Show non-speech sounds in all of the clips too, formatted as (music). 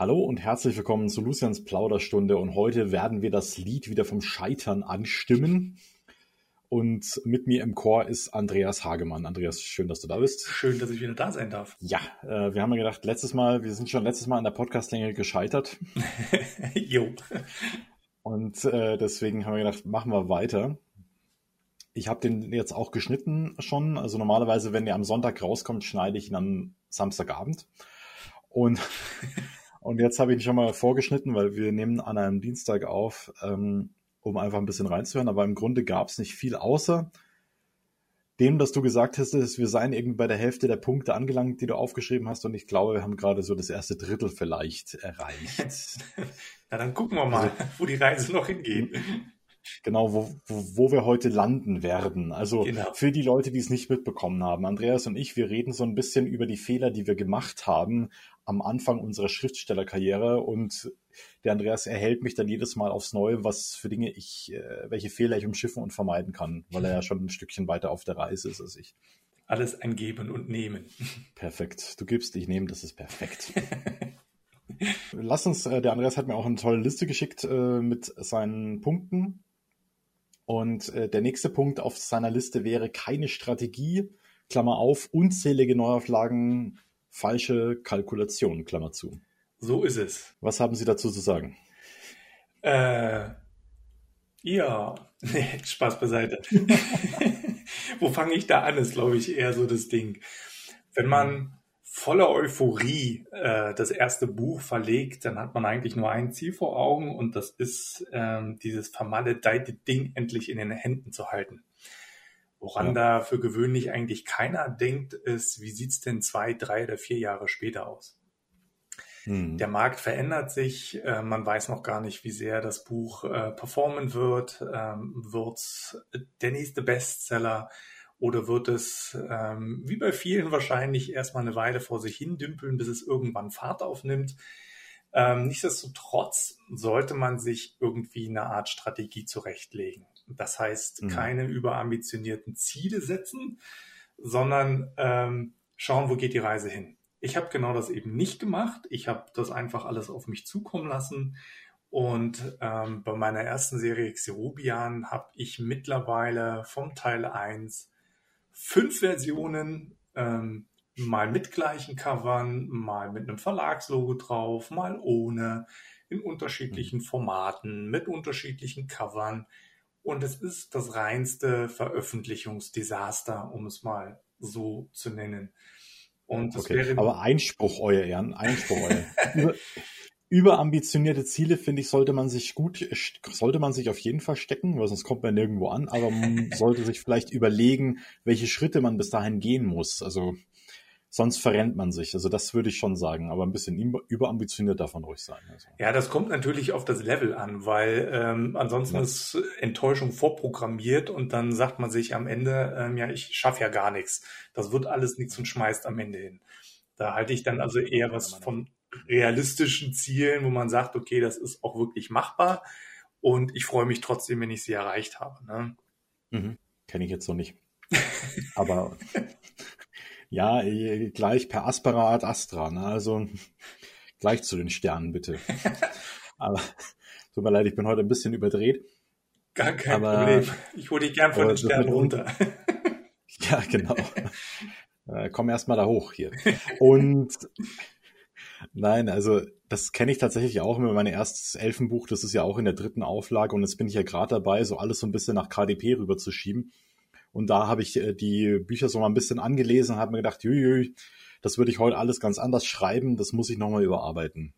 Hallo und herzlich willkommen zu Lucians Plauderstunde und heute werden wir das Lied wieder vom Scheitern anstimmen. Und mit mir im Chor ist Andreas Hagemann. Andreas, schön, dass du da bist. Schön, dass ich wieder da sein darf. Ja, äh, wir haben ja gedacht, letztes Mal, wir sind schon letztes Mal an der Podcastlänge gescheitert. (laughs) jo. Und äh, deswegen haben wir gedacht, machen wir weiter. Ich habe den jetzt auch geschnitten schon. Also normalerweise, wenn der am Sonntag rauskommt, schneide ich ihn am Samstagabend. Und (laughs) Und jetzt habe ich ihn schon mal vorgeschnitten, weil wir nehmen an einem Dienstag auf, ähm, um einfach ein bisschen reinzuhören. Aber im Grunde gab es nicht viel, außer dem, dass du gesagt hast, dass wir seien irgendwie bei der Hälfte der Punkte angelangt, die du aufgeschrieben hast. Und ich glaube, wir haben gerade so das erste Drittel vielleicht erreicht. (laughs) Na, dann gucken wir mal, also, wo die Reise noch hingeht. Genau, wo, wo, wir heute landen werden. Also genau. für die Leute, die es nicht mitbekommen haben, Andreas und ich, wir reden so ein bisschen über die Fehler, die wir gemacht haben am Anfang unserer Schriftstellerkarriere und der Andreas erhält mich dann jedes Mal aufs Neue, was für Dinge ich, äh, welche Fehler ich umschiffen und vermeiden kann, weil er ja schon ein Stückchen weiter auf der Reise ist als ich. Alles ein Geben und Nehmen. (laughs) Perfekt. Du gibst, ich nehme, das ist perfekt. (laughs) Lass uns, äh, der Andreas hat mir auch eine tolle Liste geschickt äh, mit seinen Punkten. Und äh, der nächste Punkt auf seiner Liste wäre keine Strategie, Klammer auf, unzählige Neuauflagen, falsche Kalkulation, Klammer zu. So ist es. Was haben Sie dazu zu sagen? Äh, ja, (laughs) Spaß beiseite. (laughs) Wo fange ich da an, ist, glaube ich, eher so das Ding. Wenn man voller Euphorie äh, das erste Buch verlegt, dann hat man eigentlich nur ein Ziel vor Augen und das ist, ähm, dieses vermaledeite Ding endlich in den Händen zu halten. Woran ja. da für gewöhnlich eigentlich keiner denkt, ist, wie sieht's denn zwei, drei oder vier Jahre später aus? Hm. Der Markt verändert sich, äh, man weiß noch gar nicht, wie sehr das Buch äh, performen wird. Ähm, wird's der nächste Bestseller oder wird es, ähm, wie bei vielen wahrscheinlich, erstmal eine Weile vor sich hin dümpeln, bis es irgendwann Fahrt aufnimmt? Ähm, nichtsdestotrotz sollte man sich irgendwie eine Art Strategie zurechtlegen. Das heißt, mhm. keine überambitionierten Ziele setzen, sondern ähm, schauen, wo geht die Reise hin. Ich habe genau das eben nicht gemacht. Ich habe das einfach alles auf mich zukommen lassen. Und ähm, bei meiner ersten Serie Xerobian habe ich mittlerweile vom Teil 1 fünf Versionen, ähm, mal mit gleichen Covern, mal mit einem Verlagslogo drauf, mal ohne, in unterschiedlichen mhm. Formaten, mit unterschiedlichen Covern. Und es ist das reinste Veröffentlichungsdesaster, um es mal so zu nennen. Und das okay. wäre Aber Einspruch, euer Ehren, Einspruch, euer. (laughs) über, überambitionierte Ziele, finde ich, sollte man sich gut, sollte man sich auf jeden Fall stecken, weil sonst kommt man nirgendwo an, aber man (laughs) sollte sich vielleicht überlegen, welche Schritte man bis dahin gehen muss. Also sonst verrennt man sich. Also das würde ich schon sagen, aber ein bisschen überambitioniert davon ruhig sein. Also. Ja, das kommt natürlich auf das Level an, weil ähm, ansonsten ja. ist Enttäuschung vorprogrammiert und dann sagt man sich am Ende, ähm, ja, ich schaffe ja gar nichts. Das wird alles nichts und schmeißt am Ende hin. Da halte ich dann also eher was von realistischen Zielen, wo man sagt, okay, das ist auch wirklich machbar und ich freue mich trotzdem, wenn ich sie erreicht habe. Ne? Mhm. Kenne ich jetzt so nicht. (laughs) Aber ja, äh, gleich per Aspera ad Astra, ne? also gleich zu den Sternen bitte. (laughs) Aber tut mir leid, ich bin heute ein bisschen überdreht. Gar kein aber, Problem. Ich hole dich gern von den Sternen runter. ja, genau. (laughs) äh, komm erst mal da hoch hier. Und nein, also das kenne ich tatsächlich auch mit meinem erstes Elfenbuch. Das ist ja auch in der dritten Auflage und jetzt bin ich ja gerade dabei, so alles so ein bisschen nach KDP rüberzuschieben. Und da habe ich äh, die Bücher so mal ein bisschen angelesen und habe mir gedacht, jui, das würde ich heute alles ganz anders schreiben, das muss ich nochmal überarbeiten.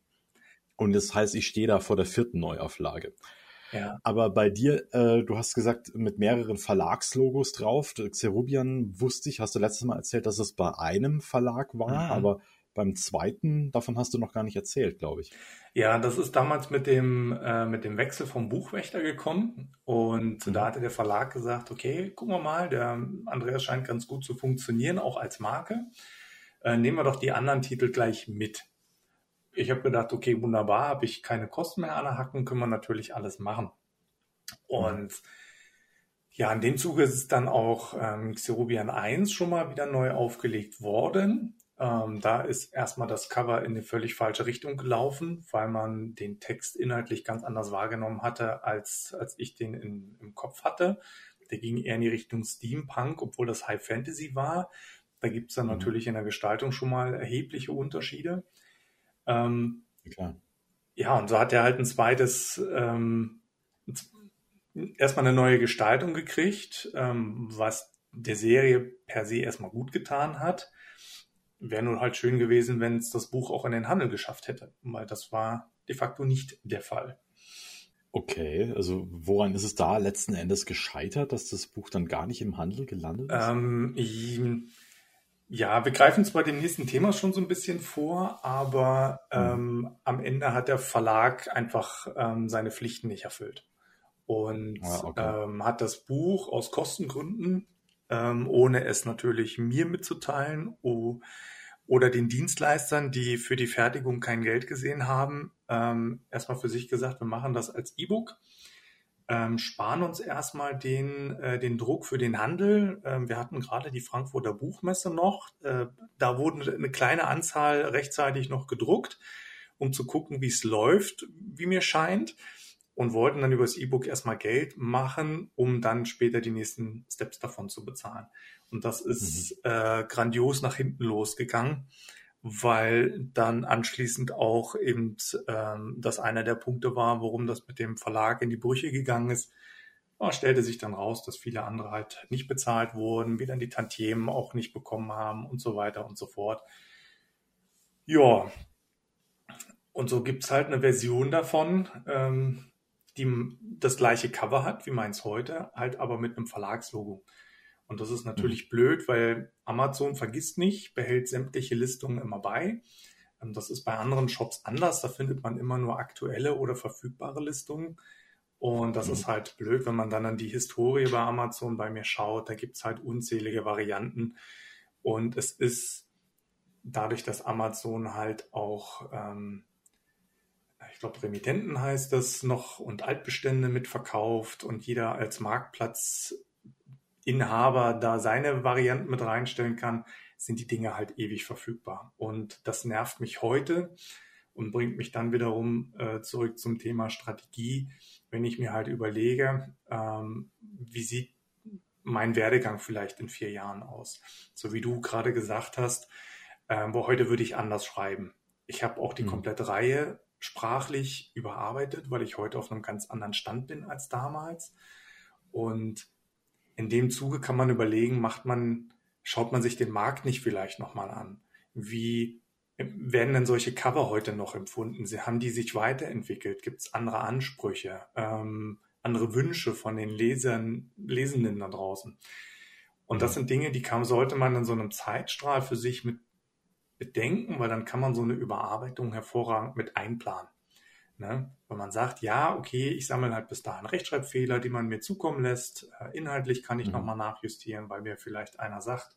Und das heißt, ich stehe da vor der vierten Neuauflage. Ja. Aber bei dir, äh, du hast gesagt, mit mehreren Verlagslogos drauf. Xerubian wusste ich, hast du letztes Mal erzählt, dass es bei einem Verlag war, mhm. aber beim zweiten, davon hast du noch gar nicht erzählt, glaube ich. Ja, das ist damals mit dem, äh, mit dem Wechsel vom Buchwächter gekommen. Und mhm. da hatte der Verlag gesagt, okay, gucken wir mal, der Andreas scheint ganz gut zu funktionieren, auch als Marke. Äh, nehmen wir doch die anderen Titel gleich mit. Ich habe gedacht, okay, wunderbar, habe ich keine Kosten mehr an der Hacken, können wir natürlich alles machen. Und mhm. ja, in dem Zuge ist dann auch ähm, Xerobian 1 schon mal wieder neu aufgelegt worden. Ähm, da ist erstmal das Cover in eine völlig falsche Richtung gelaufen, weil man den Text inhaltlich ganz anders wahrgenommen hatte, als, als ich den in, im Kopf hatte. Der ging eher in die Richtung Steampunk, obwohl das High Fantasy war. Da gibt es dann mhm. natürlich in der Gestaltung schon mal erhebliche Unterschiede. Ähm, Klar. Ja, und so hat er halt ein zweites, ähm, erstmal eine neue Gestaltung gekriegt, ähm, was der Serie per se erstmal gut getan hat. Wäre nun halt schön gewesen, wenn es das Buch auch in den Handel geschafft hätte, weil das war de facto nicht der Fall. Okay, also woran ist es da letzten Endes gescheitert, dass das Buch dann gar nicht im Handel gelandet ist? Ähm, ja, wir greifen zwar dem nächsten Thema schon so ein bisschen vor, aber mhm. ähm, am Ende hat der Verlag einfach ähm, seine Pflichten nicht erfüllt und ah, okay. ähm, hat das Buch aus Kostengründen, ähm, ohne es natürlich mir mitzuteilen oh, oder den Dienstleistern, die für die Fertigung kein Geld gesehen haben, ähm, erstmal für sich gesagt, wir machen das als E-Book ähm, sparen uns erstmal den, äh, den Druck für den Handel. Ähm, wir hatten gerade die Frankfurter Buchmesse noch. Äh, da wurden eine kleine Anzahl rechtzeitig noch gedruckt, um zu gucken, wie es läuft, wie mir scheint. Und wollten dann über das E-Book erstmal Geld machen, um dann später die nächsten Steps davon zu bezahlen. Und das ist mhm. äh, grandios nach hinten losgegangen weil dann anschließend auch eben ähm, das einer der Punkte war, warum das mit dem Verlag in die Brüche gegangen ist. Ja, stellte sich dann raus, dass viele andere halt nicht bezahlt wurden, wir dann die Tantiemen auch nicht bekommen haben und so weiter und so fort. Ja, und so gibt's halt eine Version davon, ähm, die das gleiche Cover hat wie meins heute, halt aber mit einem Verlagslogo. Und das ist natürlich mhm. blöd, weil Amazon vergisst nicht, behält sämtliche Listungen immer bei. Ähm, das ist bei anderen Shops anders. Da findet man immer nur aktuelle oder verfügbare Listungen. Und das mhm. ist halt blöd, wenn man dann an die Historie bei Amazon bei mir schaut. Da gibt es halt unzählige Varianten. Und es ist dadurch, dass Amazon halt auch, ähm, ich glaube, Remittenten heißt das noch und Altbestände mitverkauft und jeder als Marktplatz Inhaber da seine Varianten mit reinstellen kann, sind die Dinge halt ewig verfügbar. Und das nervt mich heute und bringt mich dann wiederum äh, zurück zum Thema Strategie, wenn ich mir halt überlege, ähm, wie sieht mein Werdegang vielleicht in vier Jahren aus. So wie du gerade gesagt hast, äh, wo heute würde ich anders schreiben. Ich habe auch die mhm. komplette Reihe sprachlich überarbeitet, weil ich heute auf einem ganz anderen Stand bin als damals. Und in dem Zuge kann man überlegen, macht man, schaut man sich den Markt nicht vielleicht nochmal an? Wie werden denn solche Cover heute noch empfunden? Sie, haben die sich weiterentwickelt? Gibt es andere Ansprüche, ähm, andere Wünsche von den Lesern, Lesenden da draußen? Und das sind Dinge, die kam, sollte man in so einem Zeitstrahl für sich mit bedenken, weil dann kann man so eine Überarbeitung hervorragend mit einplanen. Ne? Wenn man sagt, ja, okay, ich sammle halt bis dahin Rechtschreibfehler, die man mir zukommen lässt. Äh, inhaltlich kann ich mhm. nochmal nachjustieren, weil mir vielleicht einer sagt,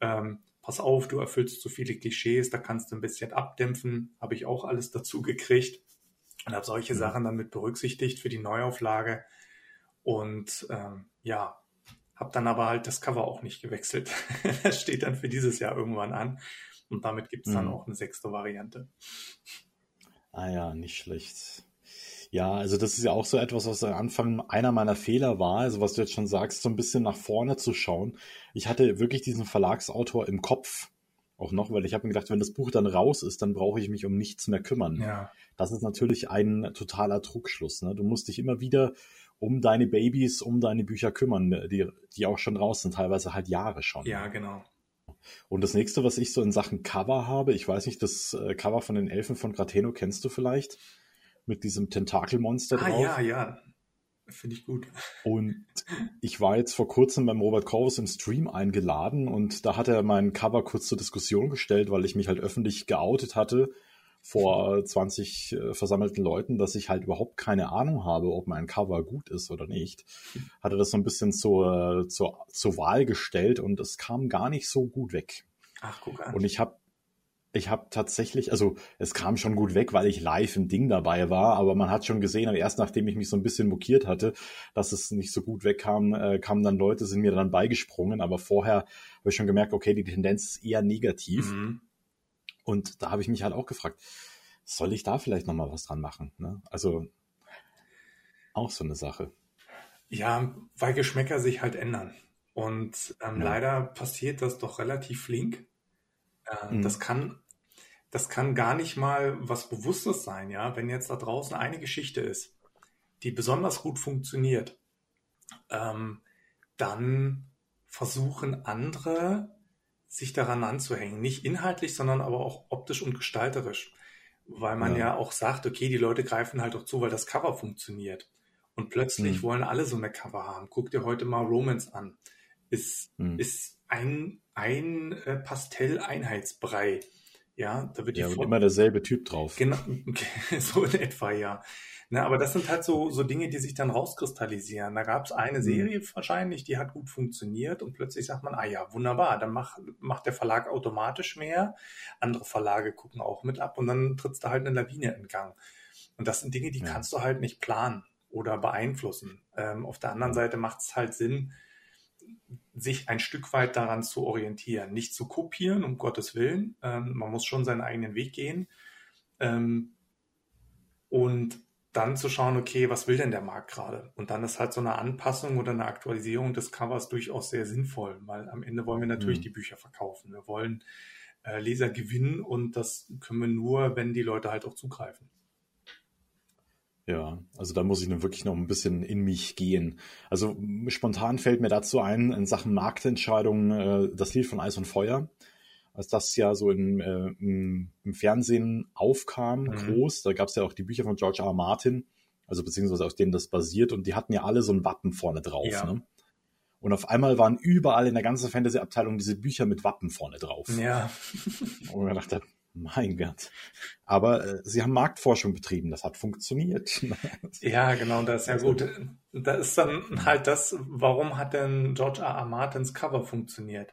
ähm, pass auf, du erfüllst zu viele Klischees, da kannst du ein bisschen abdämpfen. Habe ich auch alles dazu gekriegt und habe solche mhm. Sachen dann mit berücksichtigt für die Neuauflage. Und ähm, ja, habe dann aber halt das Cover auch nicht gewechselt. (laughs) das steht dann für dieses Jahr irgendwann an. Und damit gibt es dann mhm. auch eine sechste Variante. Ah ja, nicht schlecht. Ja, also das ist ja auch so etwas, was am Anfang einer meiner Fehler war, also was du jetzt schon sagst, so ein bisschen nach vorne zu schauen. Ich hatte wirklich diesen Verlagsautor im Kopf auch noch, weil ich habe mir gedacht, wenn das Buch dann raus ist, dann brauche ich mich um nichts mehr kümmern. Ja. Das ist natürlich ein totaler Druckschluss. Ne? Du musst dich immer wieder um deine Babys, um deine Bücher kümmern, die, die auch schon raus sind, teilweise halt Jahre schon. Ja, genau. Und das nächste, was ich so in Sachen Cover habe, ich weiß nicht, das äh, Cover von den Elfen von Grateno kennst du vielleicht? Mit diesem Tentakelmonster ah, drauf. ja, ja. Finde ich gut. Und ich war jetzt vor kurzem beim Robert Corvus im Stream eingeladen und da hat er mein Cover kurz zur Diskussion gestellt, weil ich mich halt öffentlich geoutet hatte vor 20 äh, versammelten Leuten, dass ich halt überhaupt keine Ahnung habe, ob mein Cover gut ist oder nicht. Hatte das so ein bisschen zur, zur, zur Wahl gestellt und es kam gar nicht so gut weg. Ach, guck an. Und ich habe ich habe tatsächlich, also es kam schon gut weg, weil ich live im Ding dabei war, aber man hat schon gesehen, erst nachdem ich mich so ein bisschen mokiert hatte, dass es nicht so gut wegkam, äh, kamen dann Leute, sind mir dann beigesprungen, aber vorher habe ich schon gemerkt, okay, die Tendenz ist eher negativ. Mhm. Und da habe ich mich halt auch gefragt, soll ich da vielleicht nochmal was dran machen? Ne? Also auch so eine Sache. Ja, weil Geschmäcker sich halt ändern. Und ähm, ja. leider passiert das doch relativ flink. Äh, mhm. Das kann, das kann gar nicht mal was Bewusstes sein, ja. Wenn jetzt da draußen eine Geschichte ist, die besonders gut funktioniert, ähm, dann versuchen andere, sich daran anzuhängen. Nicht inhaltlich, sondern aber auch optisch und gestalterisch. Weil man ja, ja auch sagt, okay, die Leute greifen halt auch zu, weil das Cover funktioniert. Und plötzlich mhm. wollen alle so eine Cover haben. Guck dir heute mal Romance an. Ist, mhm. ist ein, ein äh, Pastell-Einheitsbrei. Ja, da wird ja, die immer derselbe Typ drauf. Genau, (laughs) so in etwa, ja. Na, aber das sind halt so, so Dinge, die sich dann rauskristallisieren. Da gab es eine mhm. Serie wahrscheinlich, die hat gut funktioniert und plötzlich sagt man, ah ja, wunderbar, dann mach, macht der Verlag automatisch mehr. Andere Verlage gucken auch mit ab und dann trittst du halt eine Lawine in Gang. Und das sind Dinge, die ja. kannst du halt nicht planen oder beeinflussen. Ähm, auf der anderen Seite macht es halt Sinn, sich ein Stück weit daran zu orientieren. Nicht zu kopieren, um Gottes Willen. Ähm, man muss schon seinen eigenen Weg gehen. Ähm, und dann zu schauen, okay, was will denn der Markt gerade? Und dann ist halt so eine Anpassung oder eine Aktualisierung des Covers durchaus sehr sinnvoll, weil am Ende wollen wir natürlich mhm. die Bücher verkaufen. Wir wollen äh, Leser gewinnen und das können wir nur, wenn die Leute halt auch zugreifen. Ja, also da muss ich nun wirklich noch ein bisschen in mich gehen. Also spontan fällt mir dazu ein, in Sachen Marktentscheidungen, äh, das Lied von Eis und Feuer, als das ja so in, äh, im, im, Fernsehen aufkam, mhm. groß, da gab es ja auch die Bücher von George R. R. Martin, also beziehungsweise aus denen das basiert, und die hatten ja alle so ein Wappen vorne drauf. Ja. Ne? Und auf einmal waren überall in der ganzen Fantasy-Abteilung diese Bücher mit Wappen vorne drauf. Ja. (laughs) und man dachte, mein Gott. Aber äh, sie haben Marktforschung betrieben, das hat funktioniert. (laughs) ja, genau, das ist ja gut. Da ist dann halt das, warum hat denn George R. R. Martins Cover funktioniert?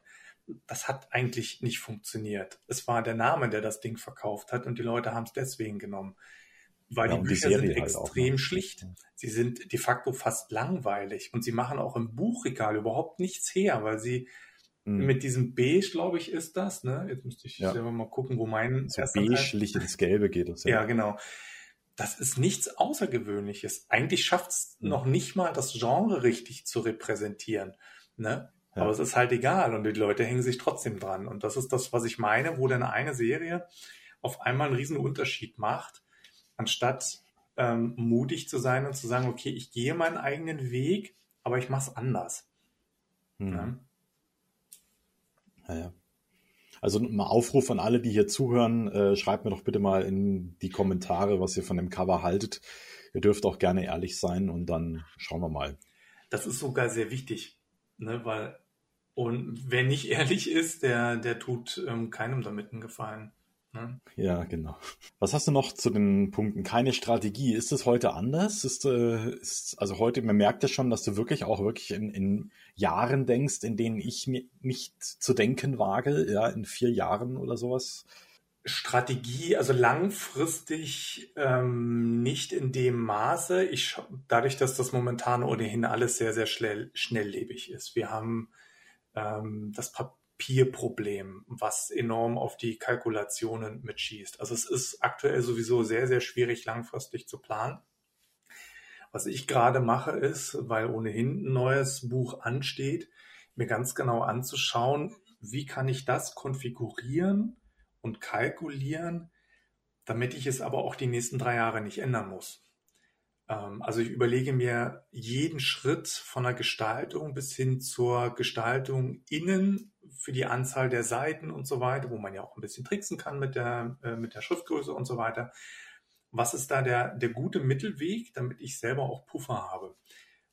Das hat eigentlich nicht funktioniert. Es war der Name, der das Ding verkauft hat und die Leute haben es deswegen genommen. Weil ja, die Bücher die sind halt extrem auch, schlicht. Sie sind de facto fast langweilig und sie machen auch im Buchregal überhaupt nichts her, weil sie Mhm. Mit diesem Beige, glaube ich, ist das. Ne? Jetzt müsste ich ja. selber mal gucken, wo mein so beige Licht ins Gelbe geht. Das, ja. ja, genau. Das ist nichts Außergewöhnliches. Eigentlich schafft es mhm. noch nicht mal, das Genre richtig zu repräsentieren. Ne? Ja. Aber es ist halt egal und die Leute hängen sich trotzdem dran. Und das ist das, was ich meine, wo dann eine Serie auf einmal einen riesen Unterschied macht, anstatt ähm, mutig zu sein und zu sagen, okay, ich gehe meinen eigenen Weg, aber ich mache es anders. Mhm. Ja? Naja. Also mal Aufruf an alle, die hier zuhören, äh, schreibt mir doch bitte mal in die Kommentare, was ihr von dem Cover haltet. Ihr dürft auch gerne ehrlich sein und dann schauen wir mal. Das ist sogar sehr wichtig, ne, weil und wer nicht (laughs) ehrlich ist, der, der tut ähm, keinem damit einen Gefallen. Ne? Ja, genau. Was hast du noch zu den Punkten? Keine Strategie. Ist es heute anders? Ist, äh, ist, also heute, man merkt ja schon, dass du wirklich auch wirklich in, in Jahren denkst, in denen ich mir nicht zu denken wage, ja, in vier Jahren oder sowas. Strategie, also langfristig ähm, nicht in dem Maße. Ich, dadurch, dass das momentan ohnehin alles sehr, sehr schnell, schnelllebig ist. Wir haben ähm, das Papier Peer-Problem, was enorm auf die Kalkulationen mitschießt. Also es ist aktuell sowieso sehr, sehr schwierig langfristig zu planen. Was ich gerade mache ist, weil ohnehin ein neues Buch ansteht, mir ganz genau anzuschauen, wie kann ich das konfigurieren und kalkulieren, damit ich es aber auch die nächsten drei Jahre nicht ändern muss. Ähm, also ich überlege mir jeden Schritt von der Gestaltung bis hin zur Gestaltung innen für die Anzahl der Seiten und so weiter, wo man ja auch ein bisschen tricksen kann mit der, äh, mit der Schriftgröße und so weiter. Was ist da der, der gute Mittelweg, damit ich selber auch Puffer habe?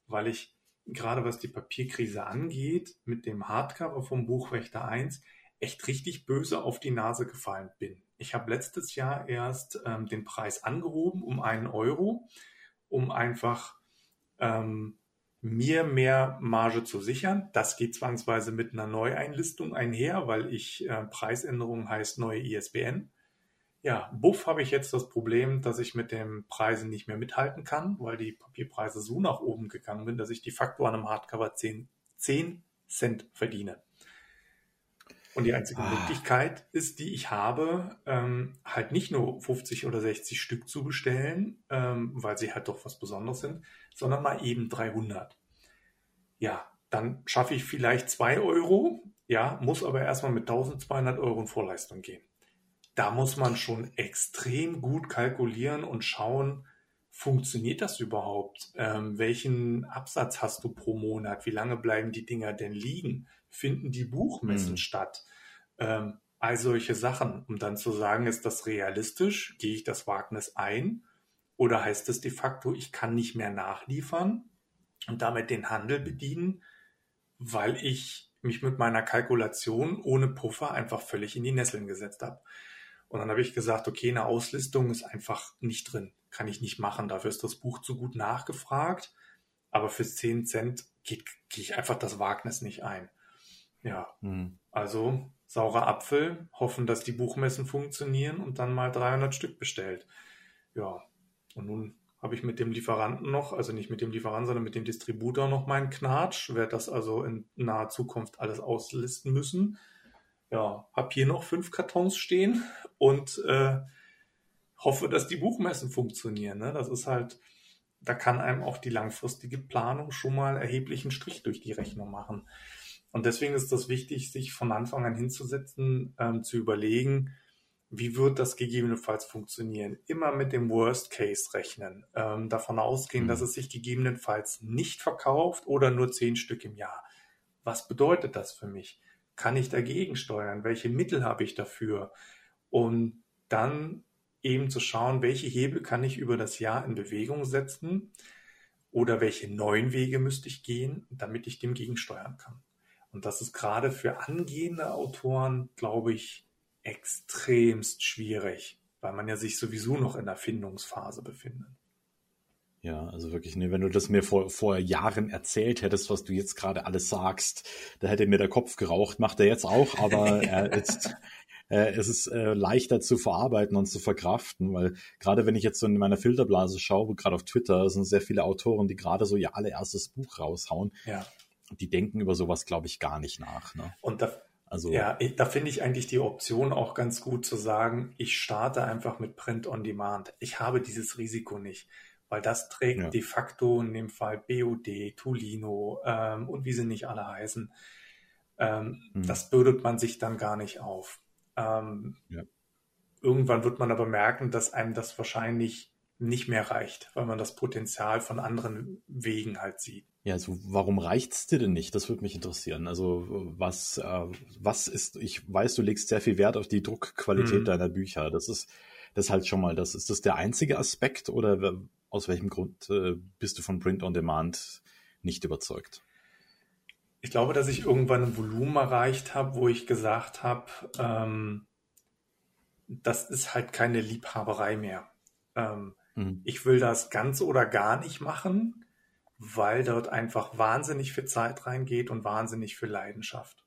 Weil ich gerade was die Papierkrise angeht, mit dem Hardcover vom Buchwächter 1 echt richtig böse auf die Nase gefallen bin. Ich habe letztes Jahr erst ähm, den Preis angehoben um einen Euro, um einfach ähm, mir mehr Marge zu sichern. Das geht zwangsweise mit einer Neueinlistung einher, weil ich äh, Preisänderung heißt neue ISBN. Ja, Buff habe ich jetzt das Problem, dass ich mit den Preisen nicht mehr mithalten kann, weil die Papierpreise so nach oben gegangen sind, dass ich de facto an einem Hardcover 10, 10 Cent verdiene. Und die einzige Ah. Möglichkeit ist, die ich habe, ähm, halt nicht nur 50 oder 60 Stück zu bestellen, ähm, weil sie halt doch was Besonderes sind, sondern mal eben 300. Ja, dann schaffe ich vielleicht 2 Euro, ja, muss aber erstmal mit 1200 Euro in Vorleistung gehen. Da muss man schon extrem gut kalkulieren und schauen, funktioniert das überhaupt? Ähm, welchen Absatz hast du pro Monat? Wie lange bleiben die Dinger denn liegen? Finden die Buchmessen Hm. statt? Ähm, all solche Sachen, um dann zu sagen, ist das realistisch? Gehe ich das Wagnis ein? Oder heißt es de facto, ich kann nicht mehr nachliefern und damit den Handel bedienen, weil ich mich mit meiner Kalkulation ohne Puffer einfach völlig in die Nesseln gesetzt habe? Und dann habe ich gesagt, okay, eine Auslistung ist einfach nicht drin. Kann ich nicht machen. Dafür ist das Buch zu gut nachgefragt. Aber für 10 Cent gehe ich einfach das Wagnis nicht ein. Ja, Hm. also saurer Apfel, hoffen, dass die Buchmessen funktionieren und dann mal 300 Stück bestellt. Ja, und nun habe ich mit dem Lieferanten noch, also nicht mit dem Lieferanten, sondern mit dem Distributor noch meinen Knatsch, werde das also in naher Zukunft alles auslisten müssen. Ja, habe hier noch fünf Kartons stehen und äh, hoffe, dass die Buchmessen funktionieren. Ne? Das ist halt, da kann einem auch die langfristige Planung schon mal erheblichen Strich durch die Rechnung machen. Und deswegen ist das wichtig, sich von Anfang an hinzusetzen, ähm, zu überlegen, wie wird das gegebenenfalls funktionieren? Immer mit dem Worst Case rechnen, ähm, davon ausgehen, Mhm. dass es sich gegebenenfalls nicht verkauft oder nur zehn Stück im Jahr. Was bedeutet das für mich? Kann ich dagegen steuern? Welche Mittel habe ich dafür? Und dann eben zu schauen, welche Hebel kann ich über das Jahr in Bewegung setzen oder welche neuen Wege müsste ich gehen, damit ich dem gegensteuern kann. Und das ist gerade für angehende Autoren, glaube ich, extremst schwierig, weil man ja sich sowieso noch in der Findungsphase befindet. Ja, also wirklich, nee, wenn du das mir vor, vor Jahren erzählt hättest, was du jetzt gerade alles sagst, da hätte mir der Kopf geraucht, macht er jetzt auch, (laughs) aber er äh, es ist äh, leichter zu verarbeiten und zu verkraften, weil gerade wenn ich jetzt so in meiner Filterblase schaue, gerade auf Twitter, sind sehr viele Autoren, die gerade so ihr allererstes Buch raushauen, Ja. Die denken über sowas, glaube ich, gar nicht nach. Ne? Und da, Also ja, ich, da finde ich eigentlich die Option auch ganz gut zu sagen, ich starte einfach mit Print on Demand. Ich habe dieses Risiko nicht, weil das trägt Ja. de facto in dem Fall BOD, Tolino ähm, und wie sie nicht alle heißen. Ähm, Hm. Das bürdet man sich dann gar nicht auf. Ähm, Ja. Irgendwann wird man aber merken, dass einem das wahrscheinlich nicht mehr reicht, weil man das Potenzial von anderen Wegen halt sieht. Ja, also warum reicht's dir denn nicht? Das würde mich interessieren. Also was, äh, was ist, ich weiß, du legst sehr viel Wert auf die Druckqualität Mhm. deiner Bücher. Das ist, das ist halt schon mal, das ist das der einzige Aspekt oder aus welchem Grund äh, bist du von Print on Demand nicht überzeugt? Ich glaube, dass ich irgendwann ein Volumen erreicht habe, wo ich gesagt habe, ähm, das ist halt keine Liebhaberei mehr. Ähm, Mhm. ich will das ganz oder gar nicht machen, weil dort einfach wahnsinnig viel Zeit reingeht und wahnsinnig viel Leidenschaft.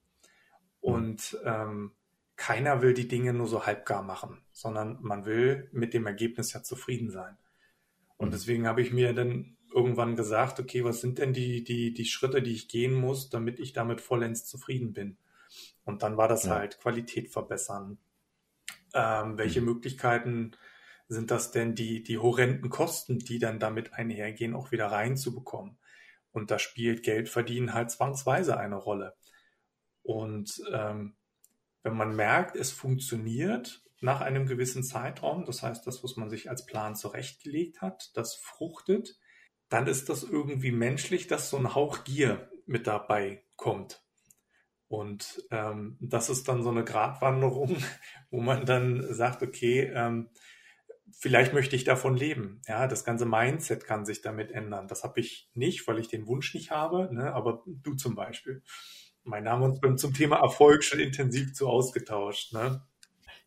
Und ähm, keiner will die Dinge nur so halbgar machen, sondern man will mit dem Ergebnis ja zufrieden sein. Und Mhm. deswegen habe ich mir dann irgendwann gesagt, okay, was sind denn die, die, die Schritte, die ich gehen muss, damit ich damit vollends zufrieden bin? Und dann war das Ja. halt Qualität verbessern. Ähm, welche Mhm. Möglichkeiten sind das denn, die, die horrenden Kosten, die dann damit einhergehen, auch wieder reinzubekommen? Und da spielt Geld verdienen halt zwangsweise eine Rolle. Und ähm, wenn man merkt, es funktioniert nach einem gewissen Zeitraum, das heißt, das, was man sich als Plan zurechtgelegt hat, das fruchtet, dann ist das irgendwie menschlich, dass so ein Hauch Gier mit dabei kommt. Und ähm, das ist dann so eine Gratwanderung, (laughs) wo man dann sagt, okay, ähm, vielleicht möchte ich davon leben. Ja, das ganze Mindset kann sich damit ändern. Das habe ich nicht, weil ich den Wunsch nicht habe, ne? aber du zum Beispiel. Mein Name uns beim- zum Thema Erfolg schon intensiv zu ausgetauscht. Ne?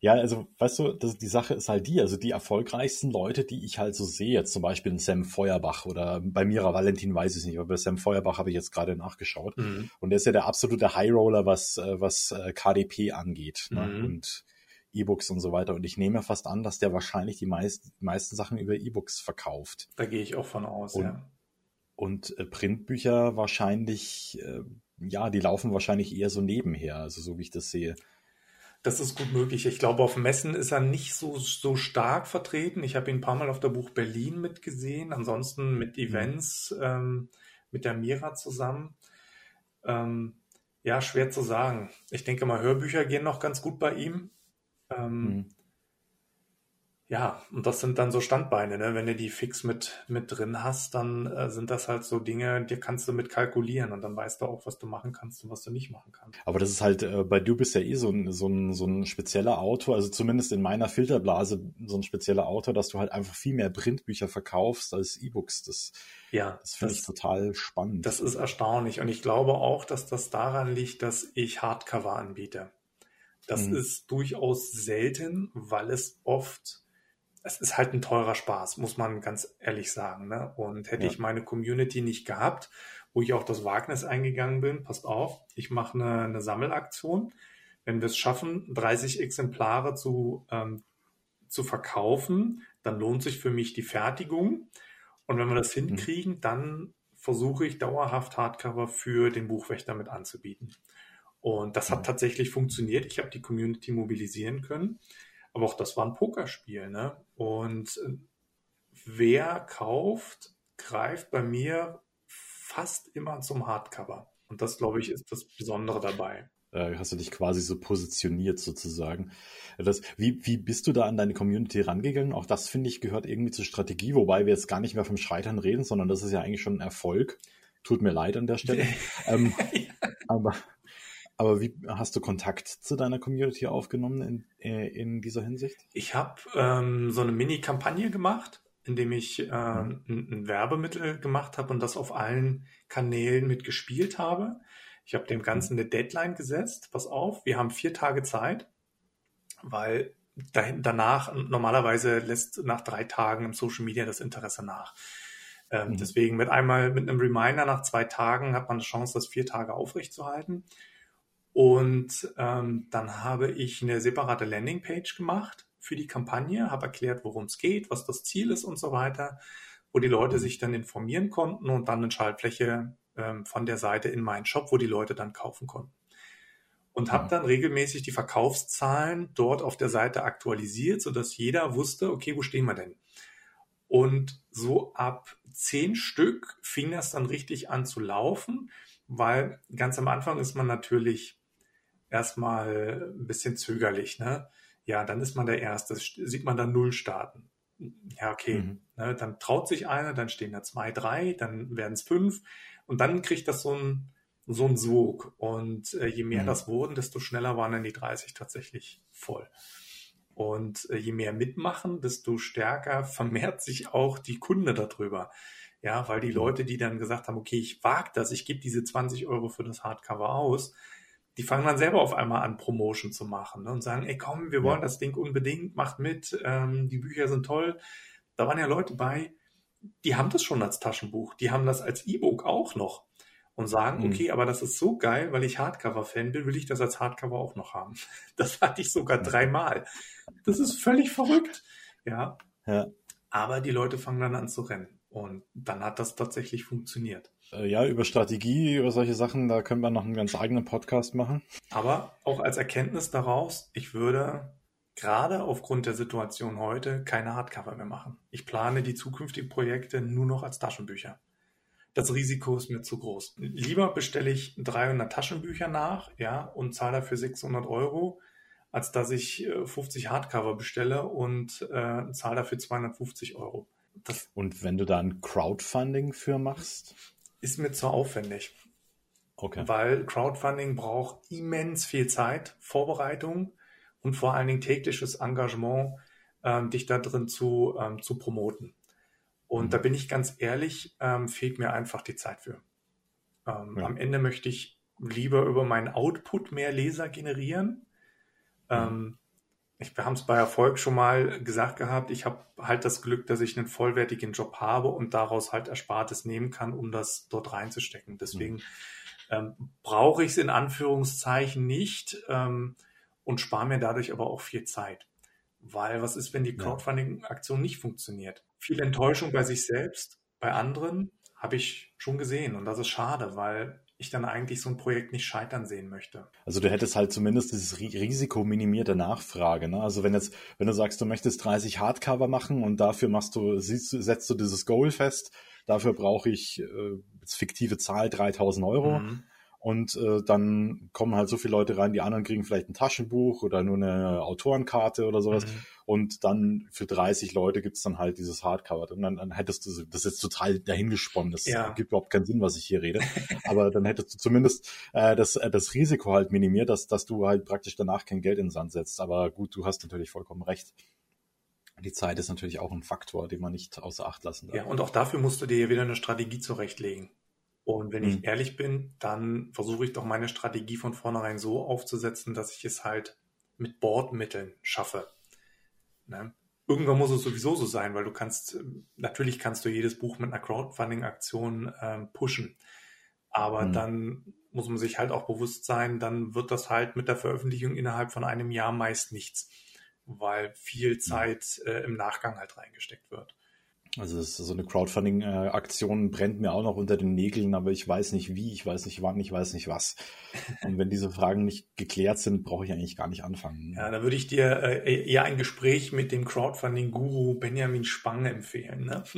Ja, also weißt du, das, die Sache ist halt die, also die erfolgreichsten Leute, die ich halt so sehe, jetzt zum Beispiel ein Sam Feuerbach oder bei Mira Valentin weiß ich nicht, aber bei Sam Feuerbach habe ich jetzt gerade nachgeschaut. Mhm. Und der ist ja der absolute High Roller, was, äh, was äh, KDP angeht ne? Mhm. und E-Books und so weiter. Und ich nehme fast an, dass der wahrscheinlich die meist, meisten Sachen über E-Books verkauft. Da gehe ich auch von aus, Und- ja. Und äh, Printbücher wahrscheinlich äh, ja, die laufen wahrscheinlich eher so nebenher, also so wie ich das sehe. Das ist gut möglich. Ich glaube, auf Messen ist er nicht so, so stark vertreten. Ich habe ihn ein paar Mal auf der Buch Berlin mitgesehen, ansonsten mit mhm. Events ähm, mit der Mira zusammen. Ähm, ja, schwer zu sagen. Ich denke mal, Hörbücher gehen noch ganz gut bei ihm. Ähm, mhm. Ja, und das sind dann so Standbeine, ne? Wenn du die fix mit, mit drin hast, dann äh, sind das halt so Dinge, die kannst du mit kalkulieren und dann weißt du auch, was du machen kannst und was du nicht machen kannst. Aber das ist halt, äh, bei du bist ja eh so ein, so, ein, so ein spezieller Autor, also zumindest in meiner Filterblase so ein spezieller Autor, dass du halt einfach viel mehr Printbücher verkaufst als E-Books. Das, ja, das finde ich total spannend. Das ist erstaunlich und ich glaube auch, dass das daran liegt, dass ich Hardcover anbiete. Das mhm. ist durchaus selten, weil es oft es ist halt ein teurer Spaß, muss man ganz ehrlich sagen. Ne? Und hätte ja. ich meine Community nicht gehabt, wo ich auch das Wagnis eingegangen bin, passt auf, ich mache eine, eine Sammelaktion. Wenn wir es schaffen, 30 Exemplare zu, ähm, zu verkaufen, dann lohnt sich für mich die Fertigung. Und wenn wir das mhm. hinkriegen, dann versuche ich dauerhaft Hardcover für den Buchwächter mit anzubieten. Und das hat tatsächlich funktioniert. Ich habe die Community mobilisieren können. Aber auch das war ein Pokerspiel, ne? Und äh, wer kauft, greift bei mir fast immer zum Hardcover. Und das, glaube ich, ist das Besondere dabei. Hast du dich quasi so positioniert sozusagen. Das, wie, wie bist du da an deine Community rangegangen? Auch das, finde ich, gehört irgendwie zur Strategie, wobei wir jetzt gar nicht mehr vom Scheitern reden, sondern das ist ja eigentlich schon ein Erfolg. Tut mir leid an der Stelle. (laughs) ähm. Aber aber wie hast du Kontakt zu deiner Community aufgenommen in, äh, in dieser Hinsicht? Ich habe ähm, so eine Mini-Kampagne gemacht, indem ich äh, ein, ein, Werbemittel gemacht habe und das auf allen Kanälen mitgespielt habe. Ich habe dem Ganzen eine Deadline gesetzt. Pass auf, wir haben vier Tage Zeit, weil dahin, danach normalerweise lässt nach drei Tagen im Social Media das Interesse nach. Ähm, mhm. Deswegen mit einmal mit einem Reminder nach zwei Tagen hat man eine Chance, das vier Tage aufrechtzuerhalten. Und ähm, dann habe ich eine separate Landingpage gemacht für die Kampagne, habe erklärt, worum es geht, was das Ziel ist und so weiter, wo die Leute sich dann informieren konnten und dann eine Schaltfläche ähm, von der Seite in meinen Shop, wo die Leute dann kaufen konnten. Und habe dann regelmäßig die Verkaufszahlen dort auf der Seite aktualisiert, sodass jeder wusste, okay, wo stehen wir denn? Und so ab zehn Stück fing das dann richtig an zu laufen, weil ganz am Anfang ist man natürlich erstmal ein bisschen zögerlich, ne? Ja, dann ist man der Erste, sieht man dann Null starten. Ja, okay. Mhm. Ne, dann traut sich einer, dann stehen da zwei, drei, dann werden es fünf und dann kriegt das so ein, so ein Sog. Und äh, je mehr mhm. das wurden, desto schneller waren dann die 30 tatsächlich voll. Und äh, je mehr mitmachen, desto stärker (laughs) vermehrt sich auch die Kunde darüber. Ja, weil die mhm. Leute, die dann gesagt haben, okay, ich wage das, ich gebe diese 20 Euro für das Hardcover aus, die fangen dann selber auf einmal an, Promotion zu machen ne, und sagen, ey komm, wir wollen ja. das Ding unbedingt, macht mit, ähm, die Bücher sind toll. Da waren ja Leute bei, die haben das schon als Taschenbuch, die haben das als E-Book auch noch und sagen, mhm. okay, aber das ist so geil, weil ich Hardcover-Fan bin, will ich das als Hardcover auch noch haben. (laughs) Das hatte ich sogar dreimal. Das ist völlig verrückt. Ja. ja. Aber die Leute fangen dann an zu rennen. Und dann hat das tatsächlich funktioniert. Äh, ja, über Strategie, über solche Sachen, da können wir noch einen ganz eigenen Podcast machen. Aber auch als Erkenntnis daraus, ich würde gerade aufgrund der Situation heute keine Hardcover mehr machen. Ich plane die zukünftigen Projekte nur noch als Taschenbücher. Das Risiko ist mir zu groß. Lieber bestelle ich 300 Taschenbücher nach, ja, und zahle dafür 600 Euro, als dass ich 50 äh, Hardcover bestelle und äh, zahle dafür 250 Euro. Das und wenn du da ein Crowdfunding für machst? Ist mir zu aufwendig. Okay. Weil Crowdfunding braucht immens viel Zeit, Vorbereitung und vor allen Dingen tägliches Engagement, ähm, dich da drin zu, ähm, zu promoten. Und mhm. da bin ich ganz ehrlich, ähm, fehlt mir einfach die Zeit für. Ähm, ja. Am Ende möchte ich lieber über meinen Output mehr Leser generieren. Mhm. Ähm, ich, wir haben es bei Erfolg schon mal gesagt gehabt, ich habe halt das Glück, dass ich einen vollwertigen Job habe und daraus halt Erspartes nehmen kann, um das dort reinzustecken. Deswegen mhm. ähm, brauche ich es in Anführungszeichen nicht ähm, und spare mir dadurch aber auch viel Zeit. Weil was ist, wenn die Crowdfunding-Aktion nicht funktioniert? Viel Enttäuschung bei sich selbst, bei anderen habe ich schon gesehen und das ist schade, weil ich dann eigentlich so ein Projekt nicht scheitern sehen möchte. Also du hättest halt zumindest dieses Risiko minimierte Nachfrage. Ne? Also wenn jetzt, wenn du sagst, du möchtest 30 Hardcover machen und dafür machst du, siehst, setzt du dieses Goal fest, dafür brauche ich äh, fiktive Zahl 3000 Euro. Mhm. Und äh, dann kommen halt so viele Leute rein, die anderen kriegen vielleicht ein Taschenbuch oder nur eine Autorenkarte oder sowas. Mhm. Und dann für 30 Leute gibt's dann halt dieses Hardcover. Und dann, dann hättest du, das ist jetzt total dahingesponnen. Das ja. gibt überhaupt keinen Sinn, was ich hier rede. (laughs) Aber dann hättest du zumindest äh, das, äh, das Risiko halt minimiert, dass, dass du halt praktisch danach kein Geld in den Sand setzt. Aber gut, du hast natürlich vollkommen recht. Die Zeit ist natürlich auch ein Faktor, den man nicht außer Acht lassen darf. Ja, und auch dafür musst du dir wieder eine Strategie zurechtlegen. Und wenn mhm. ich ehrlich bin, dann versuche ich doch meine Strategie von vornherein so aufzusetzen, dass ich es halt mit Bordmitteln schaffe. Ne? Irgendwann muss es sowieso so sein, weil du kannst, natürlich kannst du jedes Buch mit einer Crowdfunding-Aktion ähm, pushen. Aber mhm. dann muss man sich halt auch bewusst sein, dann wird das halt mit der Veröffentlichung innerhalb von einem Jahr meist nichts, weil viel Zeit äh, im Nachgang halt reingesteckt wird. Also so eine Crowdfunding-Aktion brennt mir auch noch unter den Nägeln, aber ich weiß nicht wie, ich weiß nicht wann, ich weiß nicht was. (laughs) Und wenn diese Fragen nicht geklärt sind, brauche ich eigentlich gar nicht anfangen. Ja, da würde ich dir äh, eher ein Gespräch mit dem Crowdfunding-Guru Benjamin Spange empfehlen. Ne? (laughs)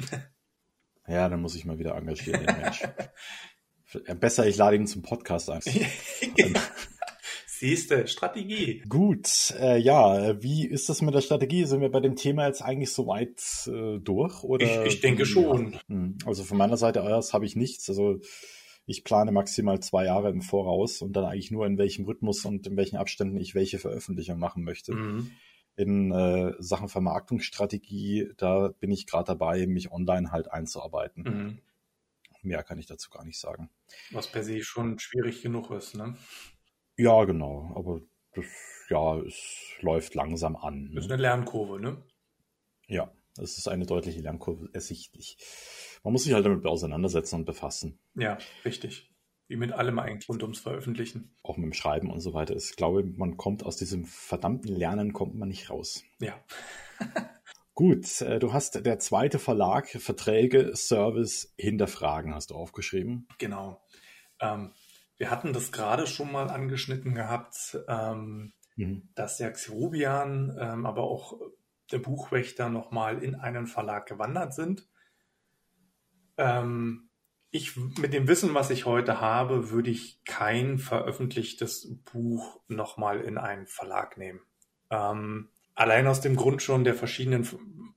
Ja, dann muss ich mal wieder engagieren, den Mensch. (laughs) Besser, ich lade ihn zum Podcast ein. Siehste, Strategie. Gut, äh, ja, wie ist das mit der Strategie? Sind wir bei dem Thema jetzt eigentlich soweit äh, durch? Oder? Ich, ich denke schon. Hm, also von meiner Seite aus habe ich nichts. Also ich plane maximal zwei Jahre im Voraus und dann eigentlich nur in welchem Rhythmus und in welchen Abständen ich welche Veröffentlichung machen möchte. Mhm. In äh, Sachen Vermarktungsstrategie, da bin ich gerade dabei, mich online halt einzuarbeiten. Mhm. Mehr kann ich dazu gar nicht sagen. Was per se schon schwierig genug ist, ne? Ja, genau. Aber das, ja, es läuft langsam an. Ne? Das ist eine Lernkurve, ne? Ja, es ist eine deutliche Lernkurve ersichtlich. Man muss sich halt damit auseinandersetzen und befassen. Ja, richtig. Wie mit allem eigentlich rund ums Veröffentlichen. Auch mit dem Schreiben und so weiter. Ich glaube, man kommt aus diesem verdammten Lernen kommt man nicht raus. Ja. (laughs) Gut, äh, du hast der zweite Verlag, Verträge, Service, Hinterfragen hast du aufgeschrieben. Genau. Ähm, wir hatten das gerade schon mal angeschnitten gehabt, ähm, mhm. dass der Xerubian, ähm, aber auch der Buchwächter nochmal in einen Verlag gewandert sind. Ähm, ich, mit dem Wissen, was ich heute habe, würde ich kein veröffentlichtes Buch nochmal in einen Verlag nehmen. Ähm, allein aus dem Grund schon der verschiedenen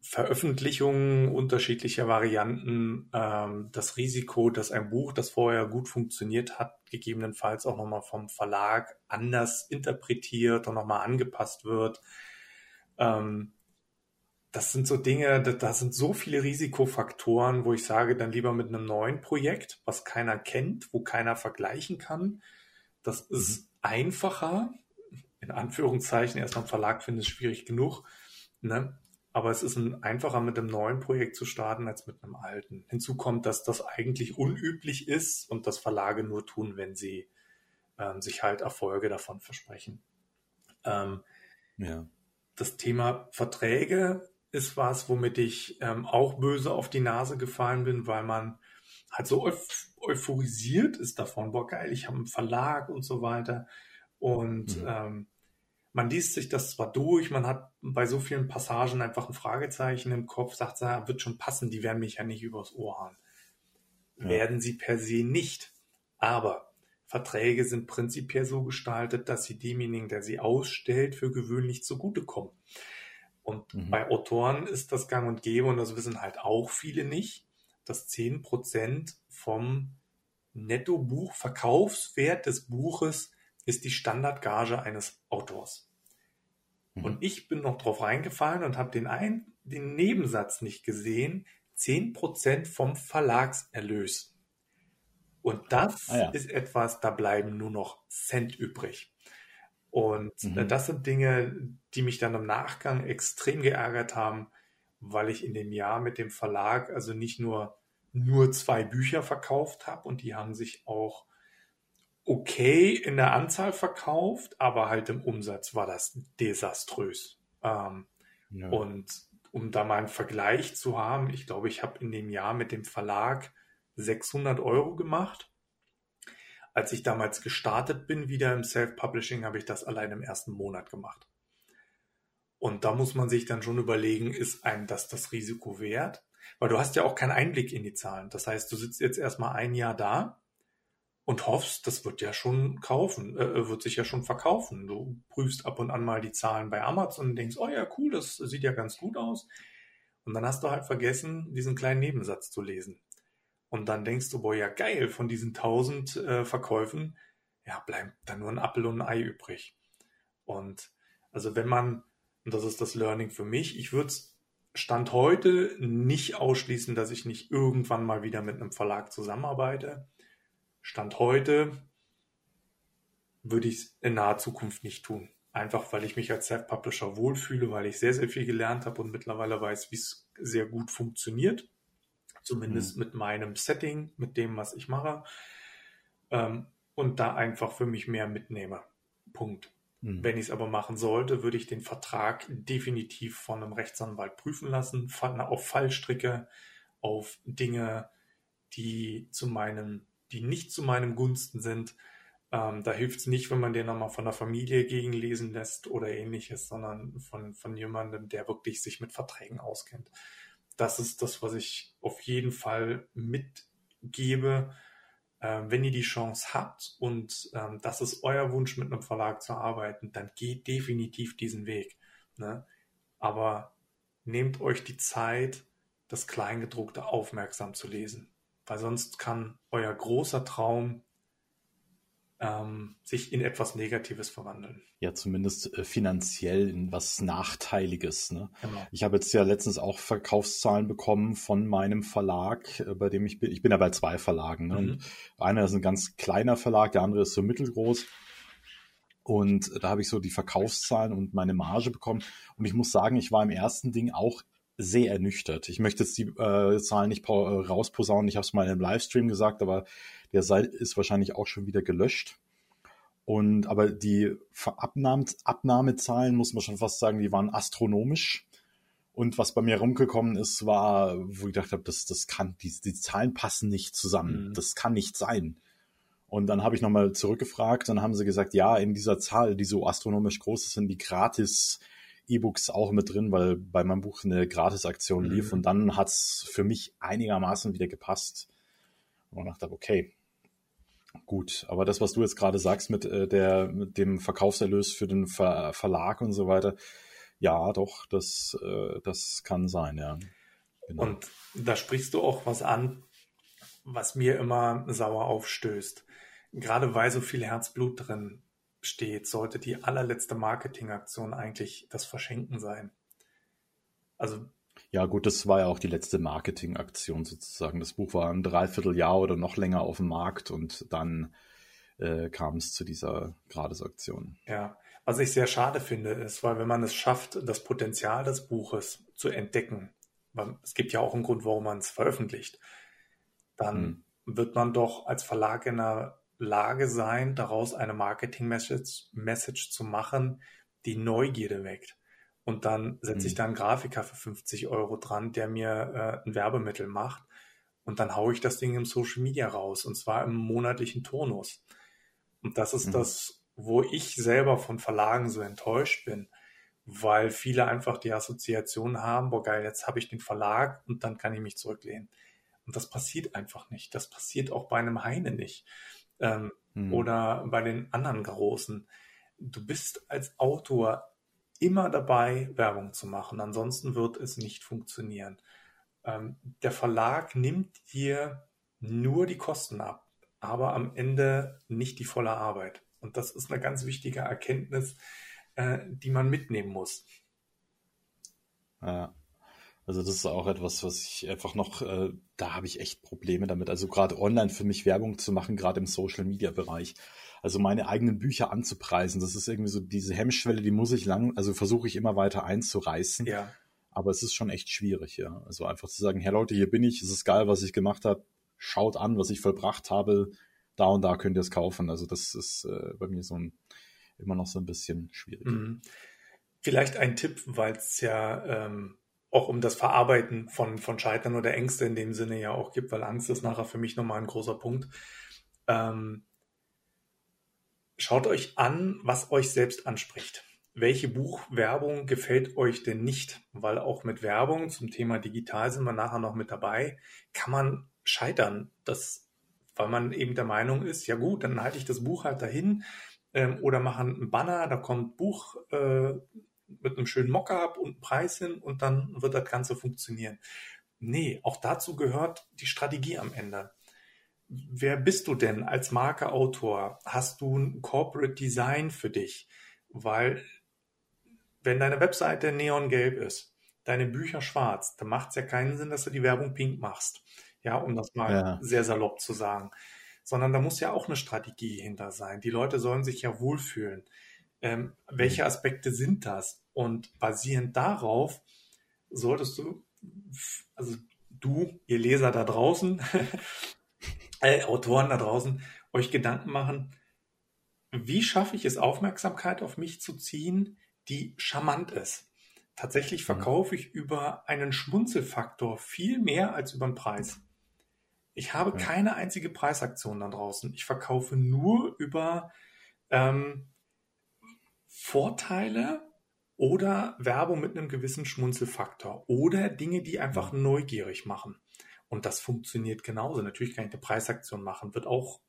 Veröffentlichungen unterschiedlicher Varianten ähm, das Risiko, dass ein Buch, das vorher gut funktioniert hat, gegebenenfalls auch nochmal vom Verlag anders interpretiert und nochmal angepasst wird. Ähm, das sind so Dinge, da, da sind so viele Risikofaktoren, wo ich sage, dann lieber mit einem neuen Projekt, was keiner kennt, wo keiner vergleichen kann. Das ist mhm. einfacher, in Anführungszeichen, erstmal Verlag finde ich schwierig genug. Ne? Aber es ist ein, einfacher, mit einem neuen Projekt zu starten, als mit einem alten. Hinzu kommt, dass das eigentlich unüblich ist und das Verlage nur tun, wenn sie ähm, sich halt Erfolge davon versprechen. Ähm, ja. Das Thema Verträge ist was, womit ich ähm, auch böse auf die Nase gefallen bin, weil man halt so euph euphorisiert ist davon, boah geil, ich habe einen Verlag und so weiter. Und mhm. ähm, man liest sich das zwar durch, man hat bei so vielen Passagen einfach ein Fragezeichen im Kopf, sagt, ja, wird schon passen, die werden mich ja nicht übers Ohr hauen. Ja. Werden sie per se nicht. Aber Verträge sind prinzipiell so gestaltet, dass sie demjenigen, der sie ausstellt, für gewöhnlich zugutekommen. Und mhm. bei Autoren ist das gang und gäbe, und das wissen halt auch viele nicht, dass 10% vom Nettobuchverkaufswert des Buches ist die Standardgage eines Autors. Mhm. Und ich bin noch drauf reingefallen und habe den einen, den Nebensatz nicht gesehen, 10% vom Verlagserlös. Und das ah, ja. ist etwas, da bleiben nur noch Cent übrig. Und mhm. das sind Dinge, die mich dann im Nachgang extrem geärgert haben, weil ich in dem Jahr mit dem Verlag also nicht nur nur zwei Bücher verkauft habe und die haben sich auch okay in der Anzahl verkauft, aber halt im Umsatz war das desaströs. Ähm, ja. Und um da mal einen Vergleich zu haben, ich glaube, ich habe in dem Jahr mit dem Verlag 600 Euro gemacht. Als ich damals gestartet bin, wieder im Self-Publishing, habe ich das allein im ersten Monat gemacht. Und da muss man sich dann schon überlegen, ist einem das das Risiko wert? Weil du hast ja auch keinen Einblick in die Zahlen. Das heißt, du sitzt jetzt erstmal ein Jahr da und hoffst, das wird ja schon kaufen, äh, äh, wird sich ja schon verkaufen. Du prüfst ab und an mal die Zahlen bei Amazon und denkst, oh ja, cool, das sieht ja ganz gut aus. Und dann hast du halt vergessen, diesen kleinen Nebensatz zu lesen. Und dann denkst du, boah, ja geil, von diesen 1000 äh, Verkäufen, ja, bleibt dann nur ein Apfel und ein Ei übrig. Und also wenn man, und das ist das Learning für mich, ich würde Stand heute nicht ausschließen, dass ich nicht irgendwann mal wieder mit einem Verlag zusammenarbeite. Stand heute würde ich es in naher Zukunft nicht tun. Einfach weil ich mich als Self-Publisher wohlfühle, weil ich sehr, sehr viel gelernt habe und mittlerweile weiß, wie es sehr gut funktioniert. Zumindest mhm. mit meinem Setting, mit dem, was ich mache. Ähm, und da einfach für mich mehr mitnehme. Punkt. Mhm. Wenn ich es aber machen sollte, würde ich den Vertrag definitiv von einem Rechtsanwalt prüfen lassen, auf Fallstricke, auf Dinge, die zu meinem die nicht zu meinem Gunsten sind. Ähm, da hilft es nicht, wenn man den nochmal von der Familie gegenlesen lässt oder ähnliches, sondern von, von jemandem, der wirklich sich mit Verträgen auskennt. Das ist das, was ich auf jeden Fall mitgebe. Äh, wenn ihr die Chance habt und ähm, das ist euer Wunsch, mit einem Verlag zu arbeiten, dann geht definitiv diesen Weg. Ne? Aber nehmt euch die Zeit, das Kleingedruckte aufmerksam zu lesen weil sonst kann euer großer Traum ähm, sich in etwas Negatives verwandeln. Ja, zumindest äh, finanziell in was Nachteiliges. Ne? Genau. Ich habe jetzt ja letztens auch Verkaufszahlen bekommen von meinem Verlag, äh, bei dem ich bin. Ich bin ja bei zwei Verlagen. Ne? Mhm. Und einer ist ein ganz kleiner Verlag, der andere ist so mittelgroß. Und da habe ich so die Verkaufszahlen und meine Marge bekommen. Und ich muss sagen, ich war im ersten Ding auch sehr ernüchtert. Ich möchte jetzt die äh, Zahlen nicht äh, rausposaunen, ich habe es mal im Livestream gesagt, aber der Seite ist wahrscheinlich auch schon wieder gelöscht. Und aber die Abnahme, Abnahmezahlen, muss man schon fast sagen, die waren astronomisch. Und was bei mir rumgekommen ist, war, wo ich gedacht habe, das, das kann, die, die Zahlen passen nicht zusammen. Mhm. Das kann nicht sein. Und dann habe ich nochmal zurückgefragt, dann haben sie gesagt, ja, in dieser Zahl, die so astronomisch groß ist, sind die gratis E-Books auch mit drin, weil bei meinem Buch eine Gratisaktion lief mhm. und dann hat's für mich einigermaßen wieder gepasst. Und ich dachte, okay, gut. Aber das, was du jetzt gerade sagst mit, äh, der, mit dem Verkaufserlös für den Ver Verlag und so weiter, ja, doch, das, äh, das kann sein, ja. Genau. Und da sprichst du auch was an, was mir immer sauer aufstößt. Gerade weil so viel Herzblut drin steht, sollte die allerletzte Marketingaktion eigentlich das Verschenken sein. Also ja, gut, das war ja auch die letzte Marketingaktion sozusagen. Das Buch war ein Dreivierteljahr oder noch länger auf dem Markt und dann äh, kam es zu dieser Gratisaktion. Ja, was ich sehr schade finde, ist, weil wenn man es schafft, das Potenzial des Buches zu entdecken, weil es gibt ja auch einen Grund, warum man es veröffentlicht, dann hm. wird man doch als Verlag in einer Lage sein, daraus eine Marketing-Message Message zu machen, die Neugierde weckt. Und dann setze mhm. ich da einen Grafiker für 50 Euro dran, der mir äh, ein Werbemittel macht. Und dann haue ich das Ding im Social Media raus. Und zwar im monatlichen Turnus. Und das ist mhm. das, wo ich selber von Verlagen so enttäuscht bin. Weil viele einfach die Assoziation haben, boah geil, jetzt habe ich den Verlag und dann kann ich mich zurücklehnen. Und das passiert einfach nicht. Das passiert auch bei einem Heine nicht ähm, hm. oder bei den anderen großen. Du bist als Autor immer dabei, Werbung zu machen. Ansonsten wird es nicht funktionieren. Ähm, der Verlag nimmt dir nur die Kosten ab, aber am Ende nicht die volle Arbeit. Und das ist eine ganz wichtige Erkenntnis, äh, die man mitnehmen muss. Ja. Also das ist auch etwas, was ich einfach noch, äh, da habe ich echt Probleme damit. Also gerade online für mich Werbung zu machen, gerade im Social-Media-Bereich. Also meine eigenen Bücher anzupreisen, das ist irgendwie so diese Hemmschwelle, die muss ich lang, also versuche ich immer weiter einzureißen. Ja. Aber es ist schon echt schwierig, ja. Also einfach zu sagen, hey Leute, hier bin ich, es ist geil, was ich gemacht habe, schaut an, was ich vollbracht habe, da und da könnt ihr es kaufen. Also das ist äh, bei mir so ein immer noch so ein bisschen schwierig. Mhm. Vielleicht ein Tipp, weil es ja ähm auch um das Verarbeiten von, von Scheitern oder Ängste in dem Sinne ja auch gibt, weil Angst ist nachher für mich nochmal ein großer Punkt. Ähm, Schaut euch an, was euch selbst anspricht. Welche Buchwerbung gefällt euch denn nicht? Weil auch mit Werbung zum Thema digital sind wir nachher noch mit dabei, kann man scheitern. Das, weil man eben der Meinung ist, ja gut, dann halte ich das Buch halt dahin ähm, oder machen einen Banner, da kommt Buch äh, mit einem schönen Mockup und Preis hin und dann wird das Ganze funktionieren. Nee, auch dazu gehört die Strategie am Ende. Wer bist du denn als Markeautor? Hast du ein Corporate Design für dich? Weil wenn deine Webseite neongelb ist, deine Bücher schwarz, dann macht es ja keinen Sinn, dass du die Werbung pink machst. Ja, um das mal ja. sehr salopp zu sagen. Sondern da muss ja auch eine Strategie hinter sein. Die Leute sollen sich ja wohlfühlen. Ähm, welche. Aspekte sind das? Und basierend darauf solltest du, also du, ihr Leser da draußen, (laughs) äh, Autoren da draußen, euch Gedanken machen, wie schaffe ich es, Aufmerksamkeit auf mich zu ziehen, die charmant ist. Tatsächlich mhm. verkaufe ich über einen Schmunzelfaktor viel mehr als über den Preis. Ich habe ja. keine einzige Preisaktion da draußen. Ich verkaufe nur über ähm, Vorteile oder Werbung mit einem gewissen Schmunzelfaktor oder Dinge, die einfach neugierig machen. Und das funktioniert genauso. Natürlich kann ich eine Preisaktion machen, wird auch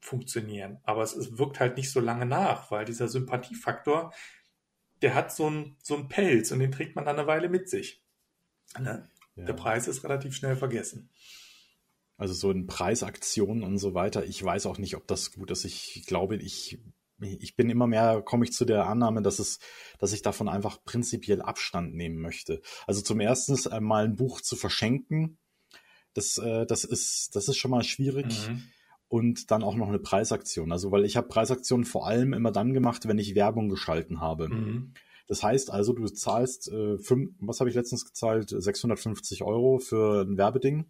funktionieren. Aber es, es wirkt halt nicht so lange nach, weil dieser Sympathiefaktor der hat so einen so einen Pelz und den trägt man dann eine Weile mit sich. Ne? Ja. Der Preis ist relativ schnell vergessen. Also so in Preisaktionen und so weiter. Ich weiß auch nicht, ob das gut ist. Ich glaube, ich, ich bin immer mehr, komme ich zu der Annahme, dass es, dass ich davon einfach prinzipiell Abstand nehmen möchte. Also zum ersten einmal ein Buch zu verschenken. Das, äh, das ist, das ist schon mal schwierig. Mhm und dann auch noch eine Preisaktion. Also weil ich habe Preisaktionen vor allem immer dann gemacht, wenn ich Werbung geschalten habe. Mhm. Das heißt also, du zahlst, äh, fünf, was habe ich letztens gezahlt, 650 Euro für ein Werbeding.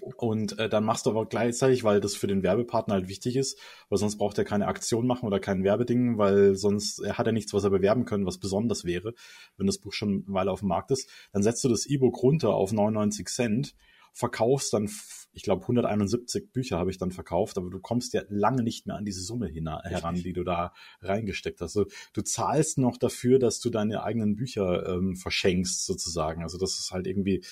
Und äh, dann machst du aber gleichzeitig, weil das für den Werbepartner halt wichtig ist, weil sonst braucht er keine Aktion machen oder kein Werbeding, weil sonst er hat er nichts, was er bewerben können, was besonders wäre, wenn das Buch schon eine Weile auf dem Markt ist. Dann setzt du das E-Book runter auf 99 Cent verkaufst dann, ich glaube, 171 Bücher habe ich dann verkauft, aber du kommst ja lange nicht mehr an diese Summe hin, heran, die du da reingesteckt hast. Also du zahlst noch dafür, dass du deine eigenen Bücher ähm, verschenkst, sozusagen. Also das ist halt irgendwie.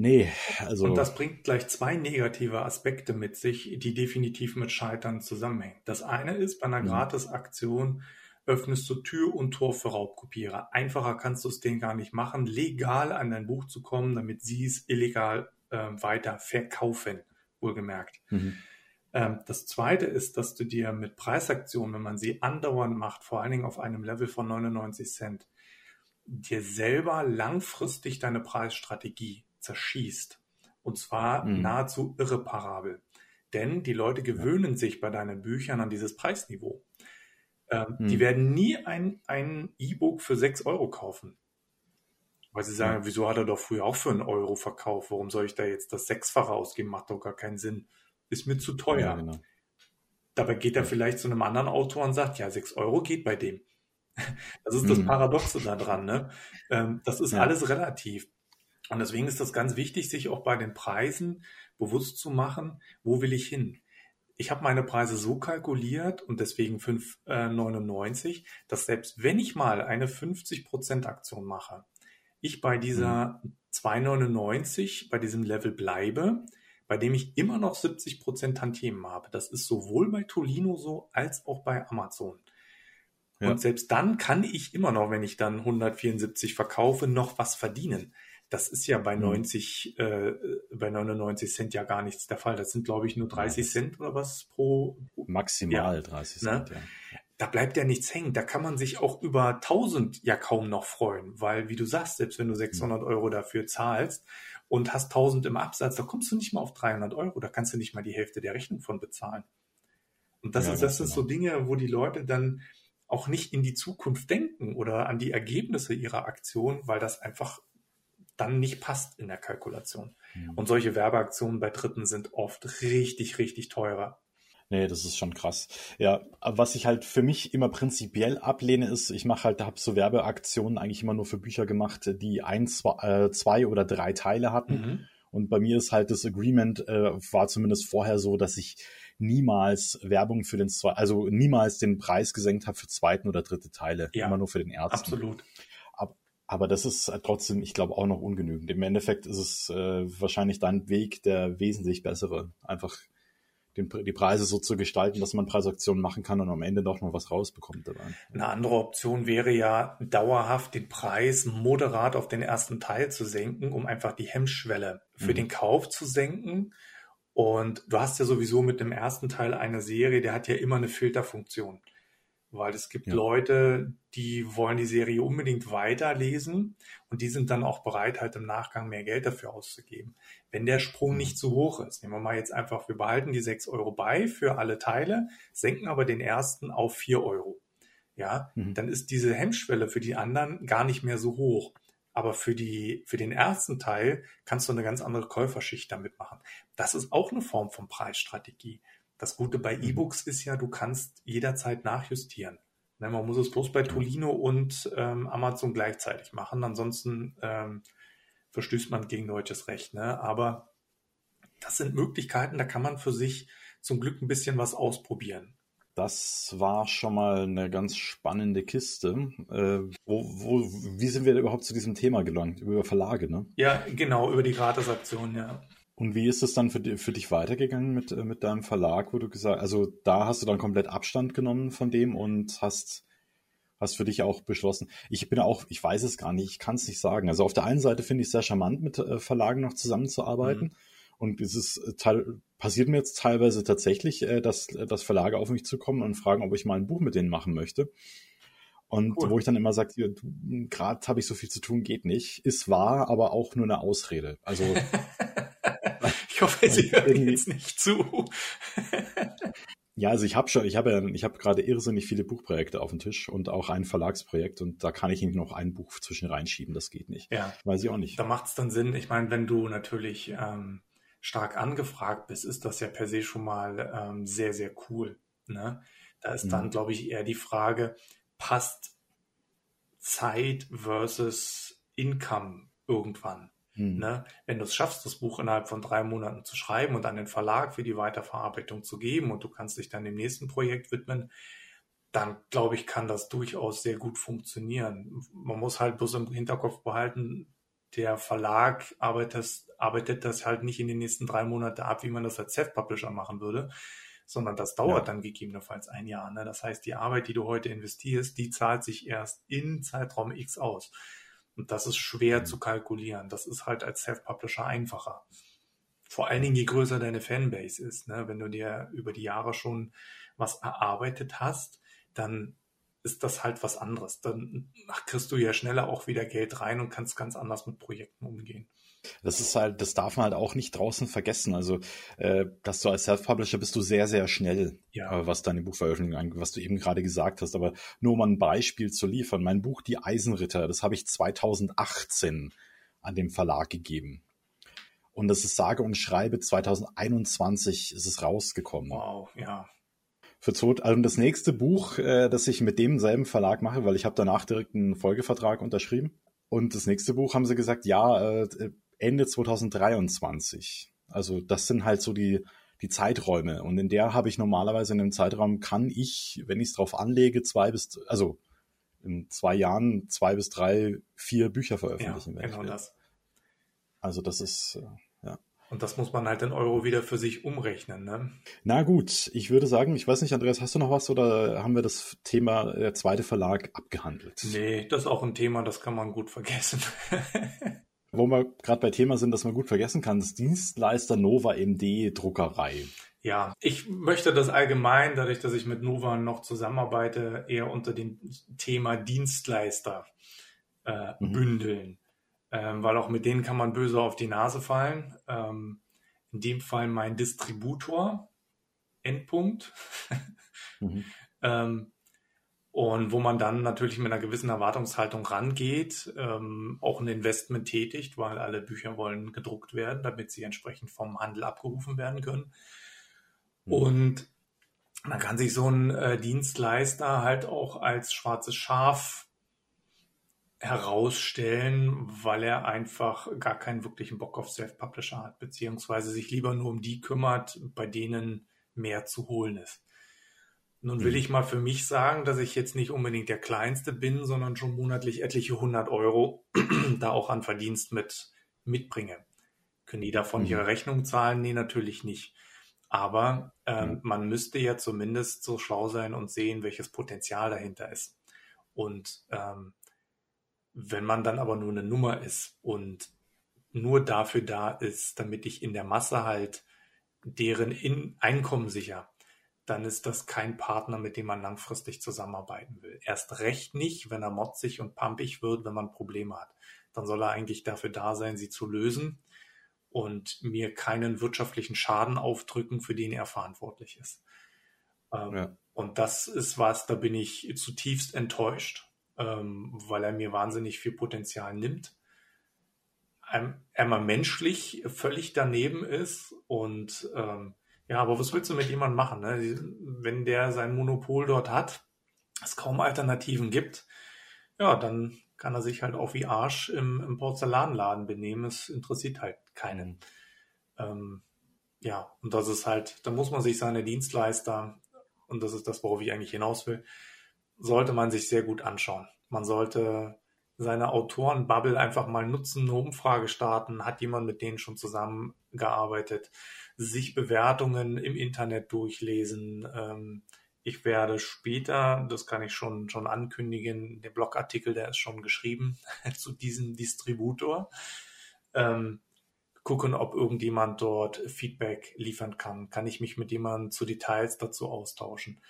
Nee, also. Und das bringt gleich zwei negative Aspekte mit sich, die definitiv mit Scheitern zusammenhängen. Das eine ist, bei einer mhm. Gratisaktion öffnest du Tür und Tor für Raubkopierer. Einfacher kannst du es denen gar nicht machen, legal an dein Buch zu kommen, damit sie es illegal äh, weiter verkaufen, wohlgemerkt. Mhm. Ähm, das zweite ist, dass du dir mit Preisaktionen, wenn man sie andauernd macht, vor allen Dingen auf einem Level von 99 Cent, dir selber langfristig deine Preisstrategie zerschießt. Und zwar mhm. nahezu irreparabel. Denn die Leute gewöhnen sich bei deinen Büchern an dieses Preisniveau. Ähm, hm. Die werden nie ein, ein E-Book für 6 Euro kaufen. Weil sie sagen, ja. wieso hat er doch früher auch für einen Euro verkauft? Warum soll ich da jetzt das Sechsfache ausgeben? Macht doch gar keinen Sinn. Ist mir zu teuer. Ja, genau. Dabei geht er vielleicht zu einem anderen Autor und sagt, ja, 6 Euro geht bei dem. (laughs) Das ist das mhm. Paradoxe daran. Ne? Ähm, das ist ja. alles relativ. Und deswegen ist das ganz wichtig, sich auch bei den Preisen bewusst zu machen, wo will ich hin? ich habe meine Preise so kalkuliert und deswegen 5,99, äh, dass selbst wenn ich mal eine 50% Aktion mache, ich bei dieser mhm. 2,99 bei diesem Level bleibe, bei dem ich immer noch 70% Tantiemen habe. Das ist sowohl bei Tolino so als auch bei Amazon. Ja. Und selbst dann kann ich immer noch, wenn ich dann 174 verkaufe, noch was verdienen. Das ist ja bei 90, mhm. äh, bei 99 Cent ja gar nichts der Fall. Das sind, glaube ich, nur 30 ja. Cent oder was pro. Maximal ja, 30 ne? Cent, ne? ja. Da bleibt ja nichts hängen. Da kann man sich auch über 1000 ja kaum noch freuen, weil, wie du sagst, selbst wenn du 600 mhm. Euro dafür zahlst und hast 1000 im Absatz, da kommst du nicht mal auf 300 Euro. Da kannst du nicht mal die Hälfte der Rechnung von bezahlen. Und das, ja, ist, das sind so genau. Dinge, wo die Leute dann auch nicht in die Zukunft denken oder an die Ergebnisse ihrer Aktion, weil das einfach dann nicht passt in der Kalkulation. Mhm. Und solche Werbeaktionen bei Dritten sind oft richtig, richtig teurer. Nee, das ist schon krass. Ja, was ich halt für mich immer prinzipiell ablehne, ist, ich mache halt, habe so Werbeaktionen eigentlich immer nur für Bücher gemacht, die ein, zwei, äh, zwei oder drei Teile hatten. Mhm. Und bei mir ist halt das Agreement, äh, war zumindest vorher so, dass ich niemals Werbung für den, also niemals den Preis gesenkt habe für zweiten oder dritte Teile, ja, immer nur für den ersten. Absolut. Aber, das ist trotzdem, ich glaube, auch noch ungenügend. Im Endeffekt ist es äh, wahrscheinlich dein Weg der wesentlich bessere. Einfach den, die Preise so zu gestalten, dass man Preisaktionen machen kann und am Ende doch noch was rausbekommt dabei. Eine andere Option wäre ja dauerhaft den Preis moderat auf den ersten Teil zu senken, um einfach die Hemmschwelle für mhm. den Kauf zu senken. Und du hast ja sowieso mit dem ersten Teil einer Serie, der hat ja immer eine Filterfunktion. Weil es gibt ja. Leute, die wollen die Serie unbedingt weiterlesen und die sind dann auch bereit, halt im Nachgang mehr Geld dafür auszugeben. Wenn der Sprung mhm. nicht zu hoch ist, nehmen wir mal jetzt einfach, wir behalten die 6 Euro bei für alle Teile, senken aber den ersten auf 4 Euro. Ja, mhm. dann ist diese Hemmschwelle für die anderen gar nicht mehr so hoch. Aber für die, für den ersten Teil kannst du eine ganz andere Käuferschicht damit machen. Das ist auch eine Form von Preisstrategie. Das Gute bei mhm. E-Books ist ja, du kannst jederzeit nachjustieren. Ne, man muss es bloß bei Tolino und ähm, Amazon gleichzeitig machen. Ansonsten ähm, verstößt man gegen deutsches Recht. Ne? Aber das sind Möglichkeiten, da kann man für sich zum Glück ein bisschen was ausprobieren. Das war schon mal eine ganz spannende Kiste. Äh, wo, wo, wie sind wir überhaupt zu diesem Thema gelangt? Über Verlage, ne? Ja, genau, über die Gratisaktion, ja. Und wie ist es dann für, für dich weitergegangen mit, äh, mit deinem Verlag, wo du gesagt, also da hast du dann komplett Abstand genommen von dem und hast, hast für dich auch beschlossen. Ich bin auch, ich weiß es gar nicht, ich kann es nicht sagen. Also auf der einen Seite finde ich es sehr charmant, mit äh, Verlagen noch zusammenzuarbeiten. Mhm. Und es ist äh, passiert mir jetzt teilweise tatsächlich, dass, dass Verlage auf mich zukommen und fragen, ob ich mal ein Buch mit denen machen möchte. Und cool. wo ich dann immer sage, gerade habe ich so viel zu tun, geht nicht. Ist wahr, aber auch nur eine Ausrede. Also (laughs) Ich hoffe, Sie hören jetzt nicht zu. ja, also ich habe schon, ich habe ja, ich habe gerade irrsinnig viele Buchprojekte auf dem Tisch und auch ein Verlagsprojekt und da kann ich nicht noch ein Buch zwischen reinschieben, das geht nicht. Ja. Weiß ich auch nicht. Da macht es dann Sinn, ich meine, wenn du natürlich ähm, stark angefragt bist, ist das ja per se schon mal ähm, sehr, sehr cool. Ne? Da ist dann, mhm. glaube ich, eher die Frage, passt Zeit versus Income irgendwann? Hm. Ne? Wenn du es schaffst, das Buch innerhalb von drei Monaten zu schreiben und an den Verlag für die Weiterverarbeitung zu geben und du kannst dich dann dem nächsten Projekt widmen, dann glaube ich, kann das durchaus sehr gut funktionieren. Man muss halt bloß im Hinterkopf behalten, der Verlag arbeitet, arbeitet das halt nicht in den nächsten drei Monaten ab, wie man das als Self-Publisher machen würde, sondern das dauert ja. dann gegebenenfalls ein Jahr. Ne? Das heißt, die Arbeit, die du heute investierst, die zahlt sich erst in Zeitraum X aus. Und das ist schwer mhm. zu kalkulieren. Das ist halt als Self-Publisher einfacher. Vor allen Dingen, je größer deine Fanbase ist. Ne? Wenn du dir über die Jahre schon was erarbeitet hast, dann ist das halt was anderes. Dann kriegst du ja schneller auch wieder Geld rein und kannst ganz anders mit Projekten umgehen. Das ist halt, das darf man halt auch nicht draußen vergessen. Also, äh, dass du als Self-Publisher bist du sehr, sehr schnell, ja. äh, was deine Buchveröffentlichung angeht, was du eben gerade gesagt hast. Aber nur um ein Beispiel zu liefern. Mein Buch Die Eisenritter, das habe ich 2018 an dem Verlag gegeben. Und das ist sage und schreibe 2021 ist es rausgekommen. Wow, ja. Für zwei, also das nächste Buch, äh, das ich mit demselben Verlag mache, weil ich habe danach direkt einen Folgevertrag unterschrieben. Und das nächste Buch haben sie gesagt, ja, äh, Ende 2023. Also das sind halt so die, die Zeiträume. Und in der habe ich normalerweise in dem Zeitraum kann ich, wenn ich es drauf anlege, zwei bis, also in zwei Jahren zwei bis drei, vier Bücher veröffentlichen. Ja, genau das. Also das ist, äh, ja. Und das muss man halt in Euro wieder für sich umrechnen, ne? Na gut, ich würde sagen, ich weiß nicht, Andreas, hast du noch was oder haben wir das Thema der zweite Verlag abgehandelt? Nee, das ist auch ein Thema, das kann man gut vergessen. (laughs) Wo wir gerade bei Thema sind, dass man gut vergessen kann, das Dienstleister Nova MD Druckerei. Ja, ich möchte das allgemein, dadurch, dass ich mit Nova noch zusammenarbeite, eher unter dem Thema Dienstleister äh, mhm. bündeln. Ähm, weil auch mit denen kann man böse auf die Nase fallen. Ähm, in dem Fall mein Distributor, Endpunkt. mhm. (laughs) ähm, und wo man dann natürlich mit einer gewissen Erwartungshaltung rangeht, ähm, auch ein Investment tätigt, weil alle Bücher wollen gedruckt werden, damit sie entsprechend vom Handel abgerufen werden können. Mhm. Und man kann sich so einen äh, Dienstleister halt auch als schwarzes Schaf herausstellen, weil er einfach gar keinen wirklichen Bock auf Self-Publisher hat, beziehungsweise sich lieber nur um die kümmert, bei denen mehr zu holen ist. Nun will mhm. ich mal für mich sagen, dass ich jetzt nicht unbedingt der Kleinste bin, sondern schon monatlich etliche hundert Euro (clears throat) da auch an Verdienst mit mitbringe. Können die davon mhm. ihre Rechnung zahlen? Nee, natürlich nicht. Aber ähm, mhm. man müsste ja zumindest so schlau sein und sehen, welches Potenzial dahinter ist. Und ähm, wenn man dann aber nur eine Nummer ist und nur dafür da ist, damit ich in der Masse halt deren in Einkommen sicher, dann ist das kein Partner, mit dem man langfristig zusammenarbeiten will. Erst recht nicht, wenn er motzig und pampig wird, wenn man Probleme hat. Dann soll er eigentlich dafür da sein, sie zu lösen und mir keinen wirtschaftlichen Schaden aufdrücken, für den er verantwortlich ist. Ähm, ja. Und das ist was, da bin ich zutiefst enttäuscht ähm, weil er mir wahnsinnig viel Potenzial nimmt. Einmal menschlich völlig daneben ist und ähm, ja, aber was willst du mit jemandem machen, ne? wenn der sein Monopol dort hat, es kaum Alternativen gibt, ja, dann kann er sich halt auch wie Arsch im, im Porzellanladen benehmen. Es interessiert halt keinen. Ähm, ja, und das ist halt, da muss man sich seine Dienstleister, und das ist das, worauf ich eigentlich hinaus will, sollte man sich sehr gut anschauen. Man sollte seine Autorenbubble einfach mal nutzen, eine Umfrage starten, hat jemand mit denen schon zusammengearbeitet, sich Bewertungen im Internet durchlesen. Ähm, ich werde später, das kann ich schon, schon ankündigen, der Blogartikel, der ist schon geschrieben (laughs) zu diesem Distributor. Ähm, gucken, ob irgendjemand dort Feedback liefern kann. Kann ich mich mit jemandem zu Details dazu austauschen?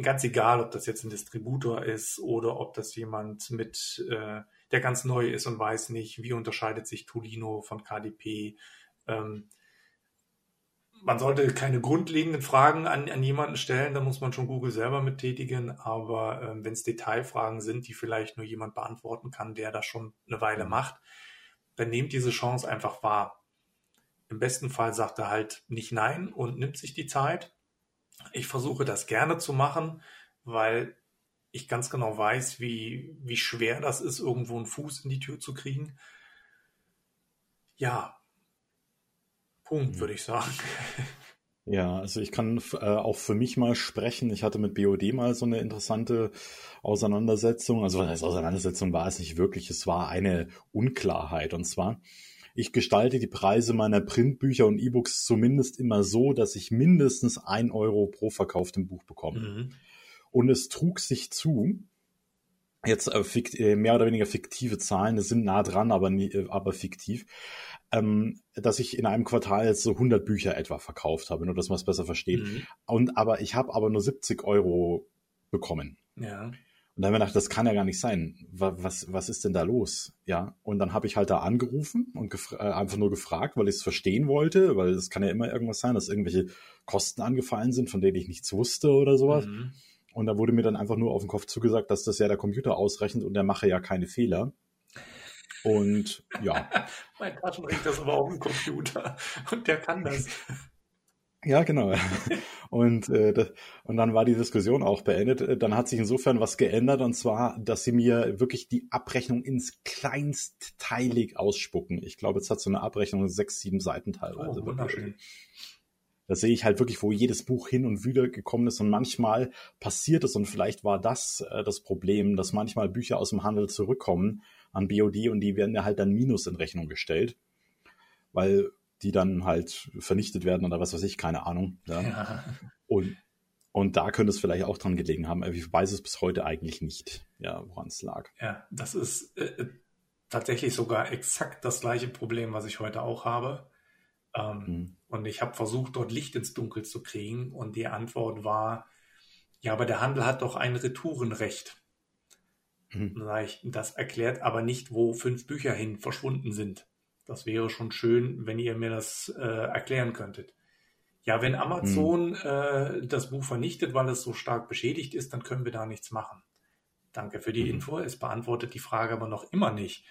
Ganz egal, ob das jetzt ein Distributor ist oder ob das jemand mit, äh, der ganz neu ist und weiß nicht, wie unterscheidet sich Tolino von KDP. Ähm, man sollte keine grundlegenden Fragen an, an jemanden stellen, da muss man schon Google selber mittätigen, aber ähm, wenn es Detailfragen sind, die vielleicht nur jemand beantworten kann, der das schon eine Weile mhm. macht, dann nehmt diese Chance einfach wahr. Im besten Fall sagt er halt nicht nein und nimmt sich die Zeit ich versuche das gerne zu machen, weil ich ganz genau weiß, wie, wie schwer das ist, irgendwo einen Fuß in die Tür zu kriegen. Ja, Punkt, mhm. würde ich sagen. Ja, also ich kann äh, auch für mich mal sprechen. Ich hatte mit BOD mal so eine interessante Auseinandersetzung. Also was heißt Auseinandersetzung war es nicht wirklich. Es war eine Unklarheit. Und zwar, ich gestalte die Preise meiner Printbücher und E-Books zumindest immer so, dass ich mindestens ein Euro pro verkauftem Buch bekomme. Mhm. Und es trug sich zu, jetzt äh, äh, mehr oder weniger fiktive Zahlen, das sind nah dran, aber, nie, äh, aber fiktiv, ähm, dass ich in einem Quartal jetzt so 100 Bücher etwa verkauft habe, nur dass man es besser versteht. Mhm. Und aber ich habe aber nur 70 Euro bekommen. Ja. Und dann haben wir gedacht, das kann ja gar nicht sein. Was, was ist denn da los? Ja. Und dann habe ich halt da angerufen und äh, einfach nur gefragt, weil ich es verstehen wollte, weil es kann ja immer irgendwas sein, dass irgendwelche Kosten angefallen sind, von denen ich nichts wusste oder sowas. Mhm. Und da wurde mir dann einfach nur auf den Kopf zugesagt, dass das ja der Computer ausrechnet und der mache ja keine Fehler. Und ja. (laughs) mein Taschenrechner ist aber auch ein Computer und der kann das. (laughs) Ja, genau. (laughs) Und, äh, und dann war die Diskussion auch beendet. Dann hat sich insofern was geändert und zwar, dass sie mir wirklich die Abrechnung ins kleinstteilig ausspucken. Ich glaube, jetzt hat so eine Abrechnung sechs, sieben Seiten teilweise. Oh, wunderschön. Da sehe ich halt wirklich, wo jedes Buch hin und wieder gekommen ist und manchmal passiert es und vielleicht war das äh, das Problem, dass manchmal Bücher aus dem Handel zurückkommen an BOD und die werden ja halt dann Minus in Rechnung gestellt. Weil die dann halt vernichtet werden oder was weiß ich, keine Ahnung. Ja. ja. Und, und da könnte es vielleicht auch dran gelegen haben, aber ich weiß es bis heute eigentlich nicht, ja, woran es lag. Ja, das ist äh, äh, tatsächlich sogar exakt das gleiche Problem, was ich heute auch habe. Ähm, hm. Und ich habe versucht, dort Licht ins Dunkel zu kriegen und die Antwort war, ja, aber der Handel hat doch ein Retourenrecht. Hm. Das erklärt aber nicht, wo fünf Bücher hin verschwunden sind. Das wäre schon schön, wenn ihr mir das äh, erklären könntet. Ja, wenn Amazon hm. äh, das Buch vernichtet, weil es so stark beschädigt ist, dann können wir da nichts machen. Danke für die hm. Info. Es beantwortet die Frage aber noch immer nicht,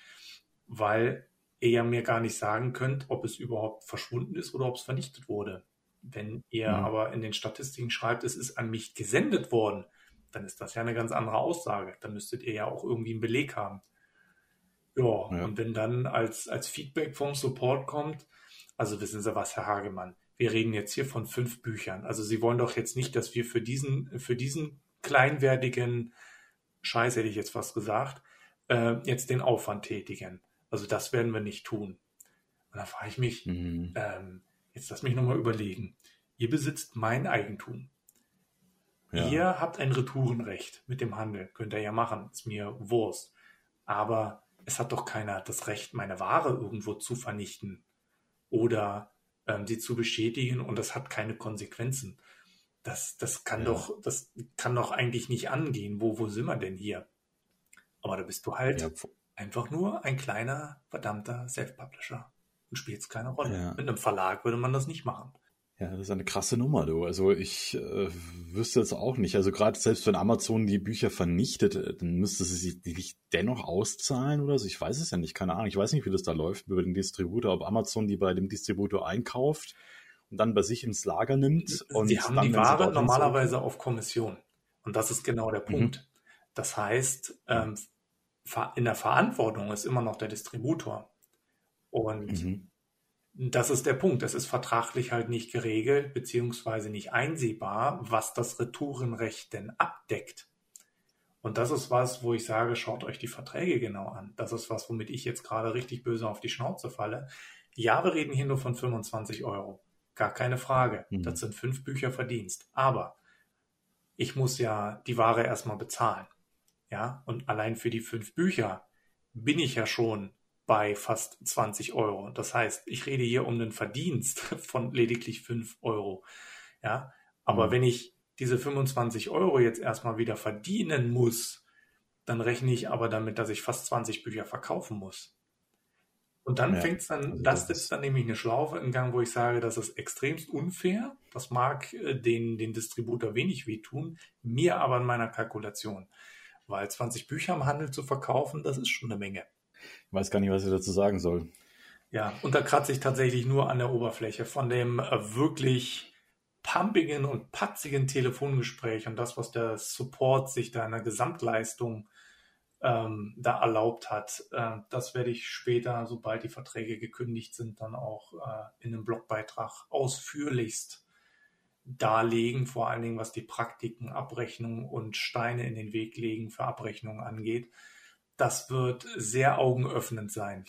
weil ihr ja mir gar nicht sagen könnt, ob es überhaupt verschwunden ist oder ob es vernichtet wurde. Wenn ihr hm. aber in den Statistiken schreibt, es ist an mich gesendet worden, dann ist das ja eine ganz andere Aussage. Dann müsstet ihr ja auch irgendwie einen Beleg haben. Ja, ja, und wenn dann als, als Feedback vom Support kommt, also wissen Sie was, Herr Hagemann, wir reden jetzt hier von fünf Büchern. Also Sie wollen doch jetzt nicht, dass wir für diesen, für diesen kleinwertigen Scheiß, hätte ich jetzt fast gesagt, äh, jetzt den Aufwand tätigen. Also das werden wir nicht tun. Und da frage ich mich, mhm. ähm, jetzt lass mich nochmal überlegen. Ihr besitzt mein Eigentum. Ja. Ihr habt ein Retourenrecht mit dem Handel. Könnt ihr ja machen. Ist mir Wurst. Aber es hat doch keiner das Recht, meine Ware irgendwo zu vernichten oder ähm, sie zu beschädigen und das hat keine Konsequenzen. Das, das kann ja. doch, das kann doch eigentlich nicht angehen. Wo, wo sind wir denn hier? Aber da bist du halt ja. einfach nur ein kleiner, verdammter Self-Publisher und spielst keine Rolle. Ja. Mit einem Verlag würde man das nicht machen. Ja, das ist eine krasse Nummer, du. Also ich äh, wüsste jetzt auch nicht. Also gerade selbst wenn Amazon die Bücher vernichtet, äh, dann müsste sie sich nicht dennoch auszahlen oder so. Ich weiß es ja nicht, keine Ahnung. Ich weiß nicht, wie das da läuft über den Distributor, ob Amazon die bei dem Distributor einkauft und dann bei sich ins Lager nimmt. Und sie haben dann, die Ware normalerweise auf Kommission. Und das ist genau der Punkt. Mhm. Das heißt, ähm, in der Verantwortung ist immer noch der Distributor. Und mhm das ist der Punkt. Es ist vertraglich halt nicht geregelt, beziehungsweise nicht einsehbar, was das Retourenrecht denn abdeckt. Und das ist was, wo ich sage, schaut euch die Verträge genau an. Das ist was, womit ich jetzt gerade richtig böse auf die Schnauze falle. Ja, wir reden hier nur von 25 Euro. Gar keine Frage. Mhm. Das sind fünf Bücher Verdienst. Aber ich muss ja die Ware erstmal bezahlen. Ja, und allein für die fünf Bücher bin ich ja schon bei fast 20 Euro. Das heißt, ich rede hier um einen Verdienst (laughs) von lediglich 5 Euro. Ja, aber mhm. wenn ich diese 25 Euro jetzt erstmal wieder verdienen muss, dann rechne ich aber damit, dass ich fast 20 Bücher verkaufen muss. Und dann ja, fängt es dann, also das, das ist dann nämlich eine Schlaufe in Gang, wo ich sage, das ist extremst unfair. Das mag äh, den, den Distributor wenig wehtun, mir aber in meiner Kalkulation. Weil 20 Bücher im Handel zu verkaufen, das ist schon eine Menge. Ich weiß gar nicht, was ich dazu sagen soll. Ja, und da kratze ich tatsächlich nur an der Oberfläche von dem äh, wirklich pumpigen und patzigen Telefongespräch und das, was der Support sich da in der Gesamtleistung ähm, da erlaubt hat. Äh, das werde ich später, sobald die Verträge gekündigt sind, dann auch äh, in einem Blogbeitrag ausführlichst darlegen, vor allen Dingen was die Praktiken, Abrechnung und Steine in den Weg legen für Abrechnungen angeht das wird sehr augenöffnend sein.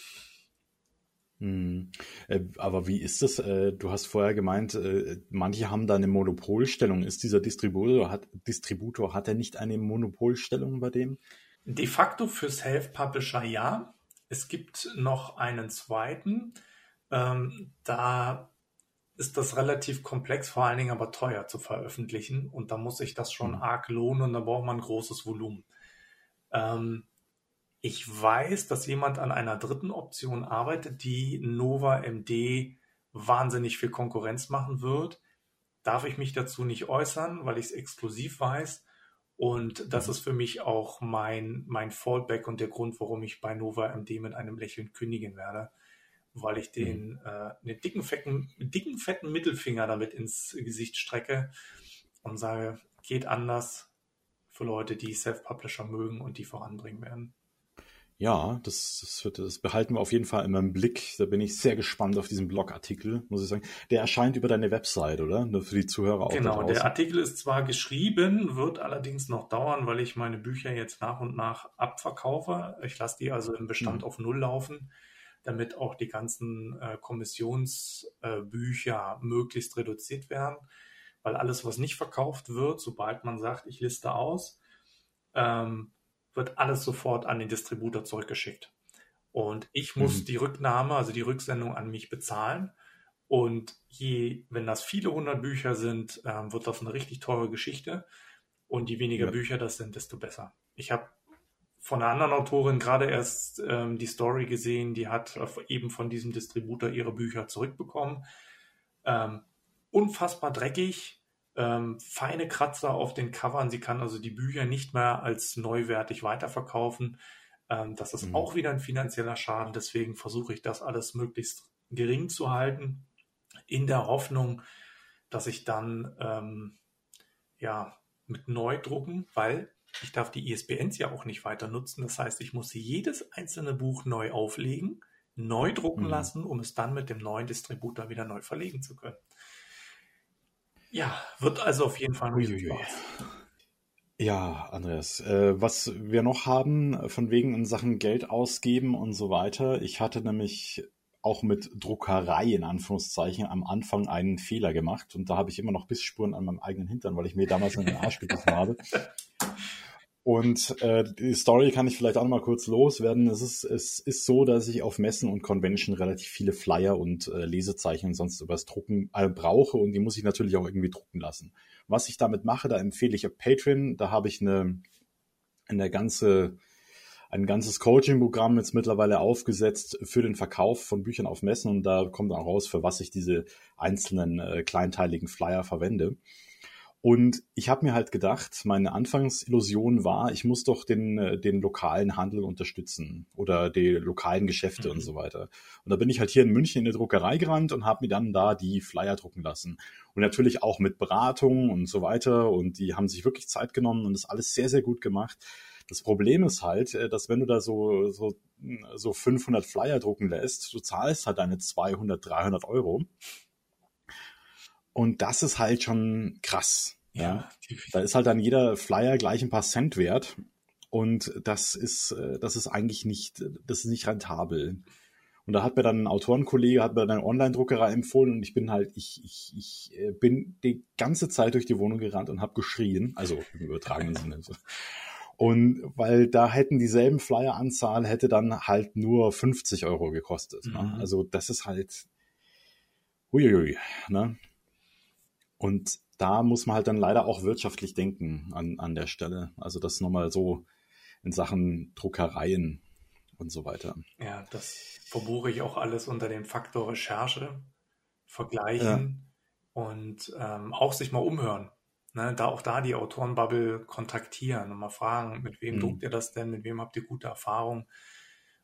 Hm. Äh, aber wie ist das? Äh, du hast vorher gemeint, äh, manche haben da eine Monopolstellung. Ist dieser Distributor, hat, Distributor, hat er nicht eine Monopolstellung bei dem? De facto für Self-Publisher ja. Es gibt noch einen zweiten. Ähm, da ist das relativ komplex, vor allen Dingen aber teuer zu veröffentlichen. Und da muss sich das schon hm. arg lohnen und da braucht man ein großes Volumen. Ähm, ich weiß, dass jemand an einer dritten Option arbeitet, die Nova MD wahnsinnig viel Konkurrenz machen wird. Darf ich mich dazu nicht äußern, weil ich es exklusiv weiß. Und das mhm. ist für mich auch mein, mein Fallback und der Grund, warum ich bei Nova MD mit einem Lächeln kündigen werde, weil ich den, mhm. äh, den dicken, fetten, dicken, fetten Mittelfinger damit ins Gesicht strecke und sage, geht anders für Leute, die Self-Publisher mögen und die voranbringen werden. Ja, das, das, wird, das behalten wir auf jeden Fall immer im Blick. Da bin ich sehr gespannt auf diesen Blogartikel, muss ich sagen. Der erscheint über deine Website, oder? Nur für die Zuhörer auch. Genau, der Artikel ist zwar geschrieben, wird allerdings noch dauern, weil ich meine Bücher jetzt nach und nach abverkaufe. Ich lasse die also im Bestand mhm. auf Null laufen, damit auch die ganzen äh, Kommissionsbücher äh, möglichst reduziert werden. Weil alles, was nicht verkauft wird, sobald man sagt, ich liste aus, ähm, wird alles sofort an den Distributor zurückgeschickt. Und ich muss mhm. die Rücknahme, also die Rücksendung an mich bezahlen. Und je, wenn das viele hundert Bücher sind, ähm, wird das eine richtig teure Geschichte. Und je weniger ja. Bücher das sind, desto besser. Ich habe von einer anderen Autorin gerade erst ähm, die Story gesehen, die hat eben von diesem Distributor ihre Bücher zurückbekommen. Ähm, unfassbar dreckig, ähm, feine Kratzer auf den Covern. Sie kann also die Bücher nicht mehr als neuwertig weiterverkaufen. Ähm, das ist mhm. auch wieder ein finanzieller Schaden. Deswegen versuche ich das alles möglichst gering zu halten, in der Hoffnung, dass ich dann ähm, ja mit Neudrucken, weil ich darf die ISBNs ja auch nicht weiter nutzen. Das heißt, ich muss jedes einzelne Buch neu auflegen, neu drucken mhm. lassen, um es dann mit dem neuen Distributor wieder neu verlegen zu können. Ja, wird also auf jeden Fall ein Spaß. Ja, Andreas, äh, was wir noch haben, von wegen in Sachen Geld ausgeben und so weiter. Ich hatte nämlich auch mit Druckerei in Anführungszeichen am Anfang einen Fehler gemacht und da habe ich immer noch Bissspuren an meinem eigenen Hintern, weil ich mir damals in den Arsch gebissen habe. (laughs) Und äh, die Story kann ich vielleicht auch noch mal kurz loswerden. Es ist, es ist so, dass ich auf Messen und Convention relativ viele Flyer und äh, Lesezeichen und sonst übers Drucken äh, brauche und die muss ich natürlich auch irgendwie drucken lassen. Was ich damit mache, da empfehle ich Patreon. Da habe ich eine, eine ganze ein ganzes Coaching-Programm jetzt mittlerweile aufgesetzt für den Verkauf von Büchern auf Messen und da kommt dann raus, für was ich diese einzelnen äh, kleinteiligen Flyer verwende. Und ich habe mir halt gedacht, meine Anfangsillusion war, ich muss doch den, äh, den lokalen Handel unterstützen oder die lokalen Geschäfte mhm. und so weiter. Und da bin ich halt hier in München in der Druckerei gerannt und habe mir dann da die Flyer drucken lassen. Und natürlich auch mit Beratung und so weiter. Und die haben sich wirklich Zeit genommen und das alles sehr, sehr gut gemacht. Das Problem ist halt, äh, dass wenn du da so, so, so 500 Flyer drucken lässt, du zahlst halt deine 200, 300 Euro. Und das ist halt schon krass. Ja, ja. Da ist halt dann jeder Flyer gleich ein paar Cent wert. Und das ist, äh, das ist eigentlich nicht, das ist nicht rentabel. Und da hat mir dann ein Autorenkollege, hat mir dann eine Online-Druckerei empfohlen und ich bin halt, ich, ich, ich äh, bin die ganze Zeit durch die Wohnung gerannt und habe geschrien, also im übertragenen Sinne. (laughs) Und weil da hätten dieselben Flyer-Anzahl hätte dann halt nur 50 Euro gekostet. Ne? Mhm. Also das ist halt uiuiui, ne? Und da muss man halt dann leider auch wirtschaftlich denken an, an der Stelle. Also das nochmal so in Sachen Druckereien und so weiter. Ja, das verbuche ich auch alles unter dem Faktor Recherche, vergleichen ja. und ähm, auch sich mal umhören. Ne, da auch da die Autorenbubble kontaktieren und mal fragen, mit wem mhm. druckt ihr das denn, mit wem habt ihr gute Erfahrungen?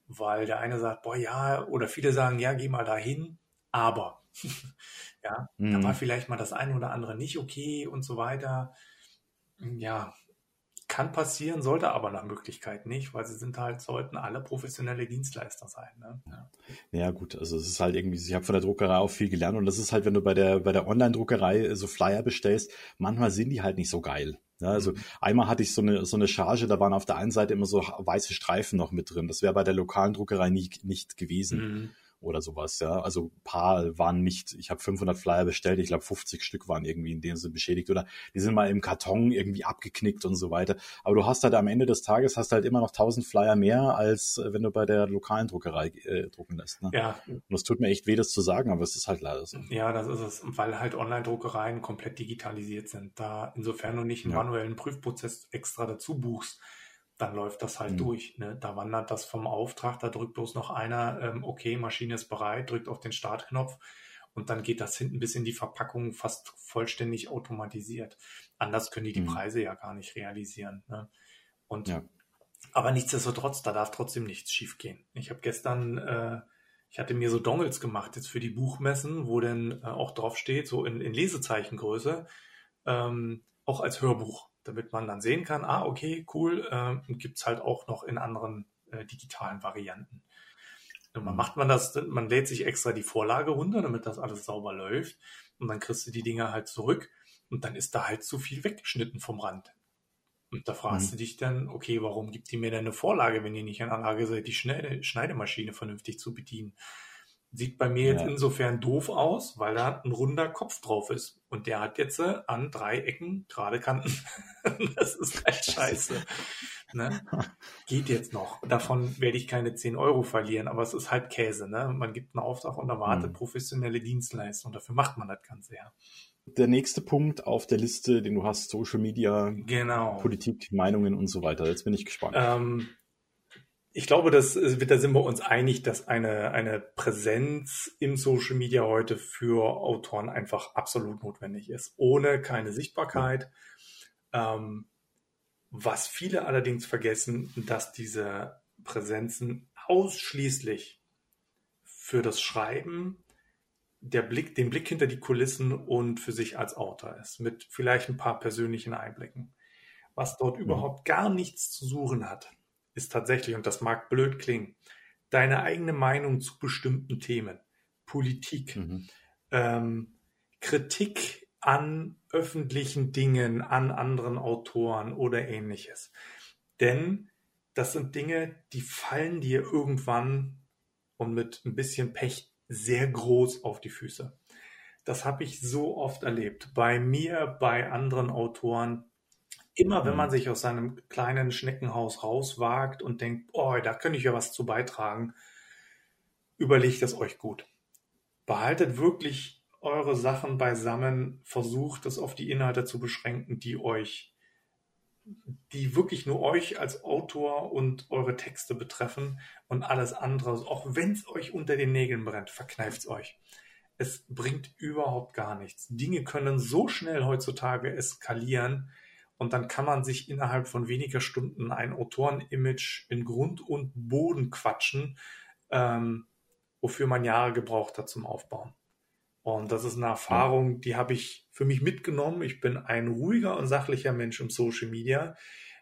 Weil der eine sagt, boah ja, oder viele sagen, ja, geh mal dahin, aber (laughs) ja, mhm. da war vielleicht mal das eine oder andere nicht okay und so weiter. Ja, kann passieren, sollte aber nach Möglichkeit nicht, weil sie sind halt, sollten alle professionelle Dienstleister sein. Ne? Ja. ja. gut, also es ist halt irgendwie, ich habe von der Druckerei auch viel gelernt und das ist halt, wenn du bei der, bei der Online-Druckerei so Flyer bestellst, manchmal sind die halt nicht so geil. Ja, also mhm. einmal hatte ich so eine, so eine Charge, da waren auf der einen Seite immer so weiße Streifen noch mit drin. Das wäre bei der lokalen Druckerei nicht, nicht gewesen. Mhm oder sowas, ja. Also ein paar waren nicht, ich habe 500 Flyer bestellt, ich glaube 50 Stück waren irgendwie in dem Sinne beschädigt oder die sind mal im Karton irgendwie abgeknickt und so weiter. Aber du hast halt am Ende des Tages hast halt immer noch 1000 Flyer mehr, als äh, wenn du bei der lokalen Druckerei äh, drucken lässt. Ne? Ja. Und es tut mir echt weh, das zu sagen, aber es ist halt leider so. Ja, das ist es, weil halt Online-Druckereien komplett digitalisiert sind. Da insofern du nicht einen ja. manuellen Prüfprozess extra dazu buchst, dann läuft das halt mhm. durch. Ne? Da wandert das vom Auftrag, da drückt bloß noch einer, ähm, okay, Maschine ist bereit, drückt auf den Startknopf und dann geht das hinten bis in die Verpackung fast vollständig automatisiert. Anders können die die mhm. Preise ja gar nicht realisieren. Ne? Und ja. aber nichtsdestotrotz, da darf trotzdem nichts schiefgehen. Ich habe gestern, äh, ich hatte mir so Dongles gemacht jetzt für die Buchmessen, wo dann äh, auch drauf steht, so in, in Lesezeichengröße, ähm, auch als Hörbuch damit man dann sehen kann, ah, okay, cool, äh, gibt es halt auch noch in anderen äh, digitalen Varianten. Und man mhm. macht man das, man lädt sich extra die Vorlage runter, damit das alles sauber läuft. Und dann kriegst du die Dinger halt zurück und dann ist da halt zu viel weggeschnitten vom Rand. Und da fragst mhm. du dich dann, okay, warum gibt die mir denn eine Vorlage, wenn ihr nicht in der Lage seid, die Schneide Schneidemaschine vernünftig zu bedienen? Sieht bei mir jetzt ja. insofern doof aus, weil da ein runder Kopf drauf ist. Und der hat jetzt äh, an drei Ecken gerade Kanten. (laughs) das ist halt scheiße. Ne? (laughs) Geht jetzt noch. Davon werde ich keine 10 Euro verlieren, aber es ist halt Käse. Ne? Man gibt einen Auftrag und erwartet mhm. professionelle Dienstleistung. Dafür macht man das Ganze ja. Der nächste Punkt auf der Liste, den du hast, Social Media, genau. Politik, Meinungen und so weiter. Jetzt bin ich gespannt. Ähm, ich glaube, das, da sind wir uns einig, dass eine, eine Präsenz im Social Media heute für Autoren einfach absolut notwendig ist. Ohne keine Sichtbarkeit. Ähm, was viele allerdings vergessen, dass diese Präsenzen ausschließlich für das Schreiben, der Blick, den Blick hinter die Kulissen und für sich als Autor ist, mit vielleicht ein paar persönlichen Einblicken. was dort mhm. überhaupt gar nichts zu suchen hat, ist tatsächlich, und das mag blöd klingen, deine eigene Meinung zu bestimmten Themen, Politik, mhm. ähm, Kritik an öffentlichen Dingen, an anderen Autoren oder ähnliches. Denn das sind Dinge, die fallen dir irgendwann und mit ein bisschen Pech sehr groß auf die Füße. Das habe ich so oft erlebt. Bei mir, bei anderen Autoren. Immer wenn man mhm. sich aus seinem kleinen Schneckenhaus rauswagt und denkt, oh, da könnte ich ja was zu beitragen, überlegt es euch gut. Behaltet wirklich eure Sachen beisammen, versucht es auf die Inhalte zu beschränken, die euch, die wirklich nur euch als Autor und eure Texte betreffen und alles andere, auch wenn es euch unter den Nägeln brennt, verkneift es euch. Es bringt überhaupt gar nichts. Dinge können so schnell heutzutage eskalieren und dann kann man sich innerhalb von weniger Stunden ein Autorenimage in Grund und Boden quatschen, ähm, wofür man Jahre gebraucht hat zum Aufbauen. Und das ist eine Erfahrung, die habe ich für mich mitgenommen. Ich bin ein ruhiger und sachlicher Mensch im Social Media.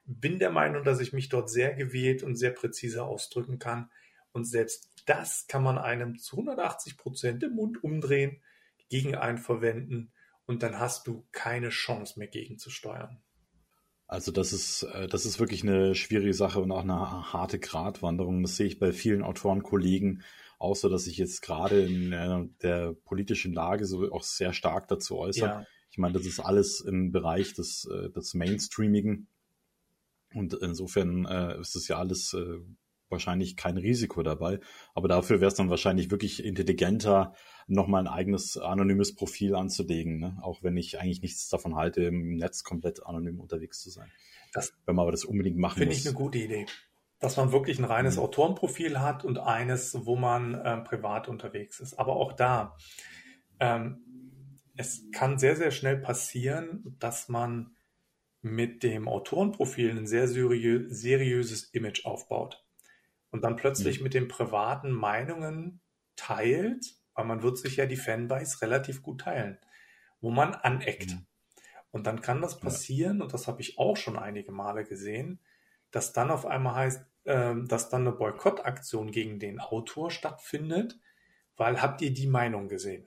Bin der Meinung, dass ich mich dort sehr gewählt und sehr präzise ausdrücken kann. Und selbst das kann man einem zu 180 Prozent im Mund umdrehen, gegen einen verwenden und dann hast du keine Chance mehr gegenzusteuern. Also das ist, äh, das ist wirklich eine schwierige Sache und auch eine harte Gratwanderung. Das sehe ich bei vielen Autorenkollegen, außer dass sich jetzt gerade in äh, der politischen Lage so auch sehr stark dazu äußert. Ja. Ich meine, das ist alles im Bereich des, äh, des Mainstreamigen. Und insofern äh, ist es ja alles äh, wahrscheinlich kein Risiko dabei. Aber dafür wäre es dann wahrscheinlich wirklich intelligenter, nochmal ein eigenes anonymes Profil anzulegen. Ne? Auch wenn ich eigentlich nichts davon halte, im Netz komplett anonym unterwegs zu sein. Das, wenn man aber das unbedingt machen Finde ich eine gute Idee dass man wirklich ein reines mhm. Autorenprofil hat und eines, wo man äh, privat unterwegs ist. Aber auch da, ähm, es kann sehr, sehr schnell passieren, dass man mit dem Autorenprofil ein sehr seriö seriöses Image aufbaut und dann plötzlich mhm. mit den privaten Meinungen teilt, weil man wird sich ja die Fanbase relativ gut teilen, wo man aneckt. Mhm. Und dann kann das passieren, ja. und das habe ich auch schon einige Male gesehen, dass dann auf einmal heißt, äh, dass dann eine Boykottaktion gegen den Autor stattfindet, weil habt ihr die Meinung gesehen?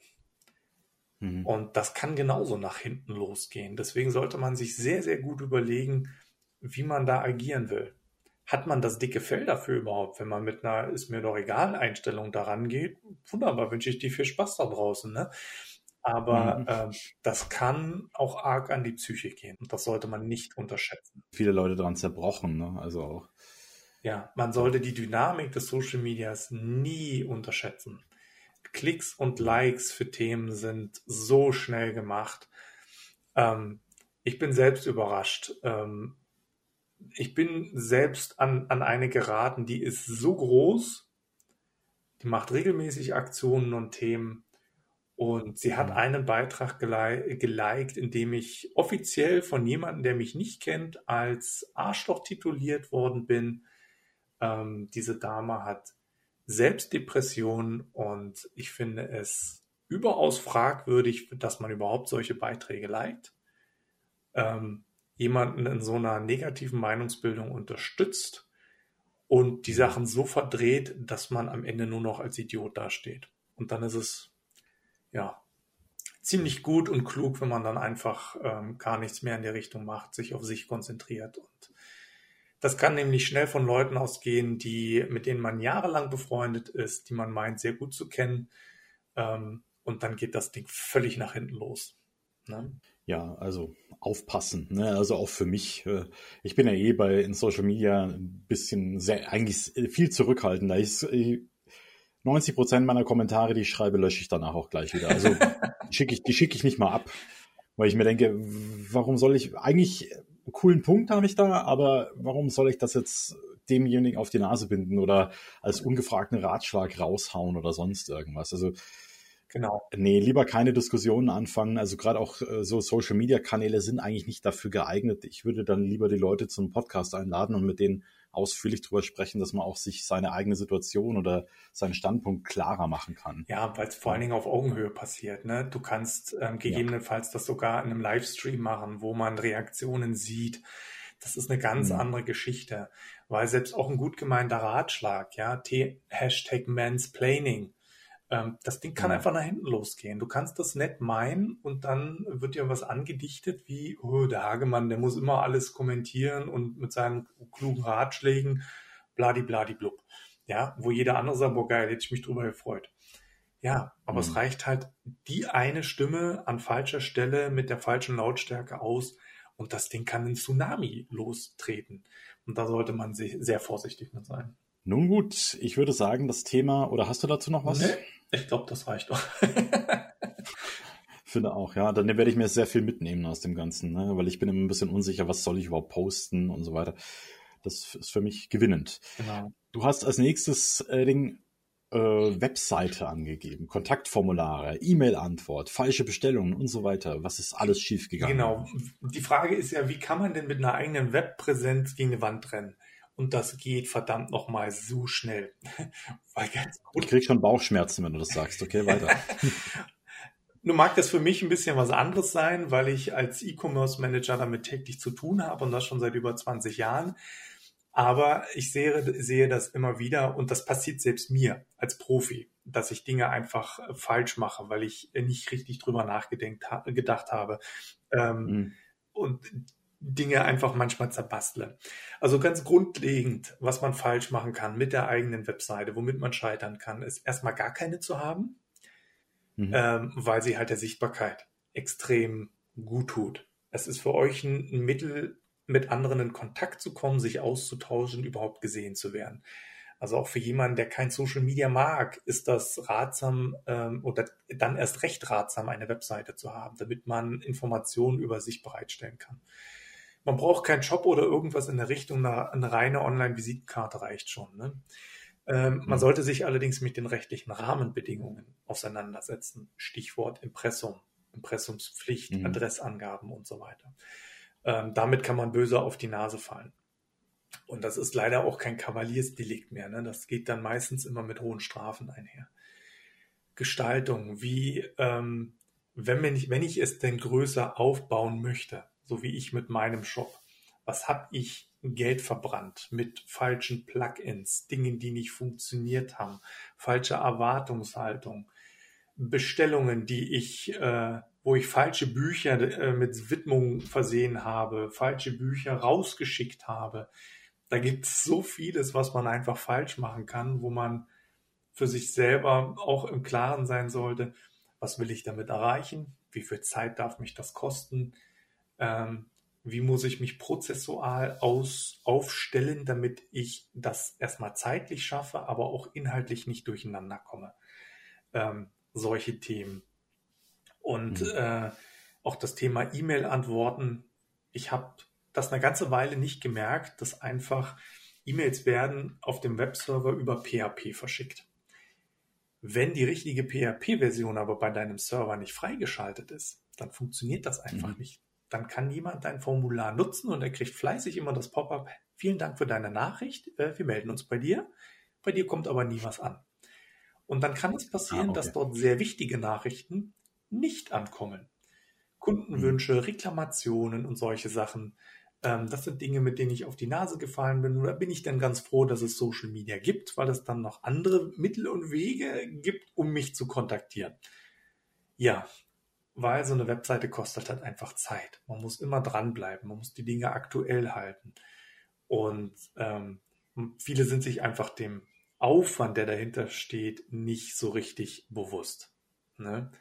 Mhm. Und das kann genauso nach hinten losgehen. Deswegen sollte man sich sehr, sehr gut überlegen, wie man da agieren will. Hat man das dicke Fell dafür überhaupt, wenn man mit einer ist mir doch egal Einstellung daran geht? Wunderbar, wünsche ich dir viel Spaß da draußen. Ne? Aber mhm. äh, das kann auch arg an die Psyche gehen. Und das sollte man nicht unterschätzen. Viele Leute daran zerbrochen, ne? Also auch. Ja, man sollte die Dynamik des Social Medias nie unterschätzen. Klicks und Likes für Themen sind so schnell gemacht. Ähm, ich bin selbst überrascht. Ähm, ich bin selbst an, an eine geraten, die ist so groß, die macht regelmäßig Aktionen und Themen und sie hat mhm. einen Beitrag geliked, in dem ich offiziell von jemandem, der mich nicht kennt, als Arschloch tituliert worden bin. Ähm, diese Dame hat Selbstdepression und ich finde es überaus fragwürdig, dass man überhaupt solche Beiträge liked. Ähm, jemanden in so einer negativen Meinungsbildung unterstützt und die Sachen so verdreht, dass man am Ende nur noch als Idiot dasteht. Und dann ist es ja, ziemlich gut und klug, wenn man dann einfach ähm, gar nichts mehr in der Richtung macht, sich auf sich konzentriert. Und das kann nämlich schnell von Leuten ausgehen, die, mit denen man jahrelang befreundet ist, die man meint, sehr gut zu kennen. Ähm, und dann geht das Ding völlig nach hinten los. Ne? Ja, also aufpassen. Ne? Also auch für mich. Äh, ich bin ja eh bei in Social Media ein bisschen sehr, eigentlich viel zurückhaltender. Ich, 90 Prozent meiner Kommentare, die ich schreibe, lösche ich danach auch gleich wieder. Also (laughs) schicke ich, die schicke ich nicht mal ab, weil ich mir denke, warum soll ich, eigentlich einen coolen Punkt habe ich da, aber warum soll ich das jetzt demjenigen auf die Nase binden oder als ungefragten Ratschlag raushauen oder sonst irgendwas? Also Genau. Nee, lieber keine Diskussionen anfangen. Also gerade auch äh, so Social Media Kanäle sind eigentlich nicht dafür geeignet. Ich würde dann lieber die Leute zum Podcast einladen und mit denen ausführlich drüber sprechen, dass man auch sich seine eigene Situation oder seinen Standpunkt klarer machen kann. Ja, weil es vor allen Dingen auf Augenhöhe passiert. Ne? Du kannst ähm, gegebenenfalls ja. das sogar in einem Livestream machen, wo man Reaktionen sieht. Das ist eine ganz mhm. andere Geschichte, weil selbst auch ein gut gemeinter Ratschlag, ja, T Hashtag Mansplaining, das Ding kann mhm. einfach nach hinten losgehen. Du kannst das nett meinen und dann wird dir was angedichtet wie, oh, der Hagemann, der muss immer alles kommentieren und mit seinen klugen Ratschlägen bladi bladi blub. Ja, wo jeder andere sagt, boah geil, hätte ich mich drüber gefreut. Ja, aber mhm. es reicht halt die eine Stimme an falscher Stelle mit der falschen Lautstärke aus und das Ding kann einen Tsunami lostreten. Und da sollte man sehr vorsichtig mit sein. Nun gut, ich würde sagen, das Thema, oder hast du dazu noch was? Nee, ich glaube, das reicht doch. Finde auch, ja. Dann werde ich mir sehr viel mitnehmen aus dem Ganzen, ne? weil ich bin immer ein bisschen unsicher, was soll ich überhaupt posten und so weiter. Das ist für mich gewinnend. Genau. Du hast als nächstes äh, Ding äh, Webseite angegeben, Kontaktformulare, E-Mail-Antwort, falsche Bestellungen und so weiter. Was ist alles schiefgegangen? Genau. Die Frage ist ja, wie kann man denn mit einer eigenen Webpräsenz gegen eine Wand rennen? Und das geht verdammt nochmal so schnell. (laughs) ich krieg schon Bauchschmerzen, wenn du das sagst. Okay, weiter. (laughs) Nun mag das für mich ein bisschen was anderes sein, weil ich als E-Commerce Manager damit täglich zu tun habe und das schon seit über 20 Jahren. Aber ich sehe, sehe das immer wieder und das passiert selbst mir als Profi, dass ich Dinge einfach falsch mache, weil ich nicht richtig drüber nachgedacht habe. Ähm, mhm. Und Dinge einfach manchmal zerbastle. Also ganz grundlegend, was man falsch machen kann mit der eigenen Webseite, womit man scheitern kann, ist erstmal gar keine zu haben, mhm. ähm, weil sie halt der Sichtbarkeit extrem gut tut. Es ist für euch ein, ein Mittel, mit anderen in Kontakt zu kommen, sich auszutauschen, überhaupt gesehen zu werden. Also auch für jemanden, der kein Social Media mag, ist das ratsam ähm, oder dann erst recht ratsam, eine Webseite zu haben, damit man Informationen über sich bereitstellen kann. Man braucht keinen Shop oder irgendwas in der Richtung, eine, eine reine Online-Visitenkarte reicht schon. Ne? Ähm, mhm. Man sollte sich allerdings mit den rechtlichen Rahmenbedingungen auseinandersetzen. Stichwort Impressum, Impressumspflicht, mhm. Adressangaben und so weiter. Ähm, damit kann man böse auf die Nase fallen. Und das ist leider auch kein Kavaliersdelikt mehr. Ne? Das geht dann meistens immer mit hohen Strafen einher. Gestaltung, wie, ähm, wenn, ich, wenn ich es denn größer aufbauen möchte, so wie ich mit meinem Shop. Was habe ich Geld verbrannt mit falschen Plugins, Dingen, die nicht funktioniert haben, falsche Erwartungshaltung, Bestellungen, die ich, äh, wo ich falsche Bücher äh, mit Widmung versehen habe, falsche Bücher rausgeschickt habe. Da gibt es so vieles, was man einfach falsch machen kann, wo man für sich selber auch im Klaren sein sollte, was will ich damit erreichen, wie viel Zeit darf mich das kosten, ähm, wie muss ich mich prozessual aus, aufstellen, damit ich das erstmal zeitlich schaffe, aber auch inhaltlich nicht durcheinander komme. Ähm, solche Themen. Und mhm. äh, auch das Thema E-Mail-Antworten. Ich habe das eine ganze Weile nicht gemerkt, dass einfach E-Mails werden auf dem Webserver über PHP verschickt. Wenn die richtige PHP-Version aber bei deinem Server nicht freigeschaltet ist, dann funktioniert das einfach mhm. nicht dann kann jemand dein Formular nutzen und er kriegt fleißig immer das Pop-up. Vielen Dank für deine Nachricht. Äh, wir melden uns bei dir. Bei dir kommt aber nie was an. Und dann kann es passieren, ah, okay. dass dort sehr wichtige Nachrichten nicht ankommen. Kundenwünsche, hm. Reklamationen und solche Sachen. Ähm, das sind Dinge, mit denen ich auf die Nase gefallen bin. Oder bin ich dann ganz froh, dass es Social Media gibt, weil es dann noch andere Mittel und Wege gibt, um mich zu kontaktieren. Ja, weil so eine Webseite kostet halt einfach Zeit. Man muss immer dranbleiben, man muss die Dinge aktuell halten. Und ähm, viele sind sich einfach dem Aufwand, der dahinter steht, nicht so richtig bewusst. Ne?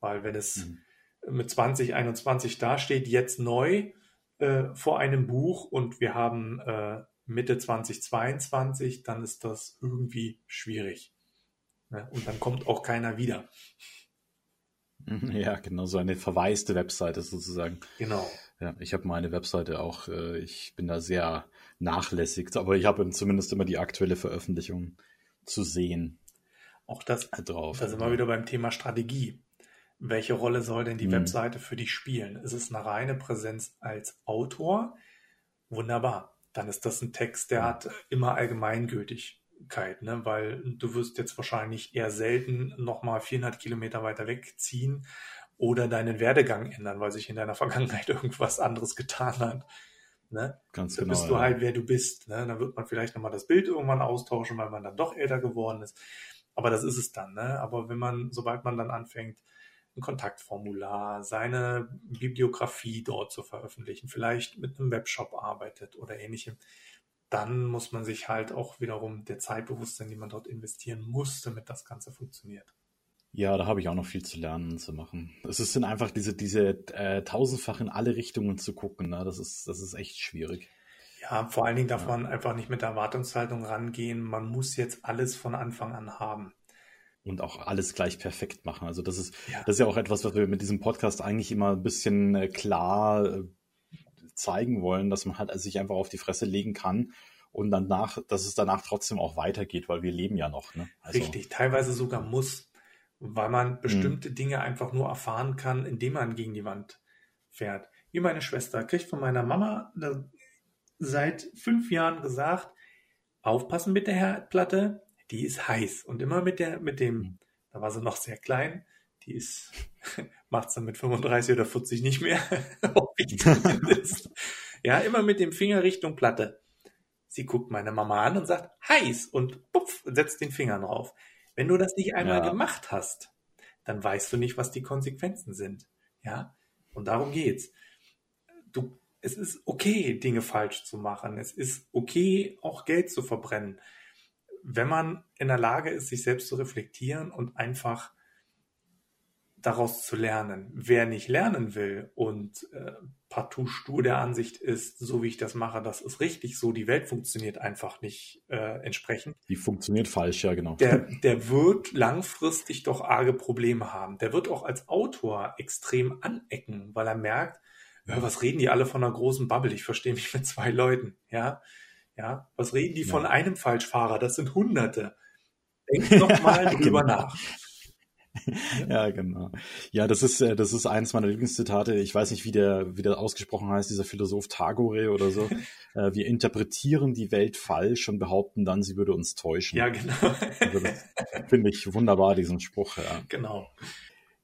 Weil wenn es mhm. mit 2021 dasteht, jetzt neu äh, vor einem Buch und wir haben äh, Mitte 2022, dann ist das irgendwie schwierig. Ne? Und dann kommt auch keiner wieder. Ja, genau, so eine verwaiste Webseite sozusagen. Genau. Ja, ich habe meine Webseite auch, äh, ich bin da sehr nachlässig, aber ich habe zumindest immer die aktuelle Veröffentlichung zu sehen. Auch das drauf. Da sind wir wieder beim Thema Strategie. Welche Rolle soll denn die hm. Webseite für dich spielen? Ist es eine reine Präsenz als Autor? Wunderbar. Dann ist das ein Text, der hm. hat immer allgemeingültig ne? weil du wirst jetzt wahrscheinlich eher selten nochmal 400 Kilometer weiter wegziehen oder deinen Werdegang ändern, weil sich in deiner (laughs) Vergangenheit irgendwas anderes getan hat. Ne? Ganz da genau. bist du ja. halt, wer du bist. Ne? Dann wird man vielleicht nochmal das Bild irgendwann austauschen, weil man dann doch älter geworden ist. Aber das ist es dann. Ne? Aber wenn man, sobald man dann anfängt, ein Kontaktformular, seine Bibliografie dort zu veröffentlichen, vielleicht mit einem Webshop arbeitet oder ähnlichem, dann muss man sich halt auch wiederum der Zeit bewusst sein, die man dort investieren muss, damit das Ganze funktioniert. Ja, da habe ich auch noch viel zu lernen und zu machen. Es sind einfach diese, diese äh, tausendfach in alle Richtungen zu gucken. Ne? Das, ist, das ist echt schwierig. Ja, vor allen Dingen darf Ja. man einfach nicht mit der Erwartungshaltung rangehen, man muss jetzt alles von Anfang an haben. Und auch alles gleich perfekt machen. Also das ist, Ja. das ist ja auch etwas, was wir mit diesem Podcast eigentlich immer ein bisschen äh, klar äh, zeigen wollen, dass man halt also sich einfach auf die Fresse legen kann und danach, dass es danach trotzdem auch weitergeht, weil wir leben ja noch. Ne? Also, Richtig, teilweise sogar muss, weil Mhm. man bestimmte Dinge einfach nur erfahren kann, indem man gegen die Wand fährt. Wie meine Schwester kriegt von meiner Mama äh, seit fünf Jahren gesagt, aufpassen mit der Herdplatte, die ist heiß. Und immer mit der, mit dem, Mhm. da war sie noch sehr klein, die ist, (laughs) macht's dann mit 35 oder 40 nicht mehr. (laughs) Ja, immer mit dem Finger Richtung Platte. Sie guckt meine Mama an und sagt, heiß und puff, setzt den Finger drauf. Wenn du das nicht einmal Ja. gemacht hast, dann weißt du nicht, was die Konsequenzen sind. Ja, und darum geht's. Du, es ist okay, Dinge falsch zu machen. Es ist okay, auch Geld zu verbrennen. Wenn man in der Lage ist, sich selbst zu reflektieren und einfach daraus zu lernen. Wer nicht lernen will und äh, partout stur der Ansicht ist, so wie ich das mache, das ist richtig so, die Welt funktioniert einfach nicht äh, entsprechend, Die funktioniert falsch, ja genau. der, (laughs) der wird langfristig doch arge Probleme haben. Der wird auch als Autor extrem anecken, weil er merkt, ja, was reden die alle von einer großen Bubble? Ich verstehe mich mit zwei Leuten, ja. Ja, was reden die Ja. von einem Falschfahrer? Das sind Hunderte. Denk doch (laughs) mal drüber Genau. nach. (laughs) Ja, genau. Ja, das ist, äh, das ist eines meiner Lieblingszitate. Ich weiß nicht, wie der, wie der ausgesprochen heißt, dieser Philosoph Tagore oder so. (laughs) Äh, Wir interpretieren die Welt falsch und behaupten dann, sie würde uns täuschen. Ja, genau. Also das finde ich wunderbar, diesen Spruch. Ja. genau.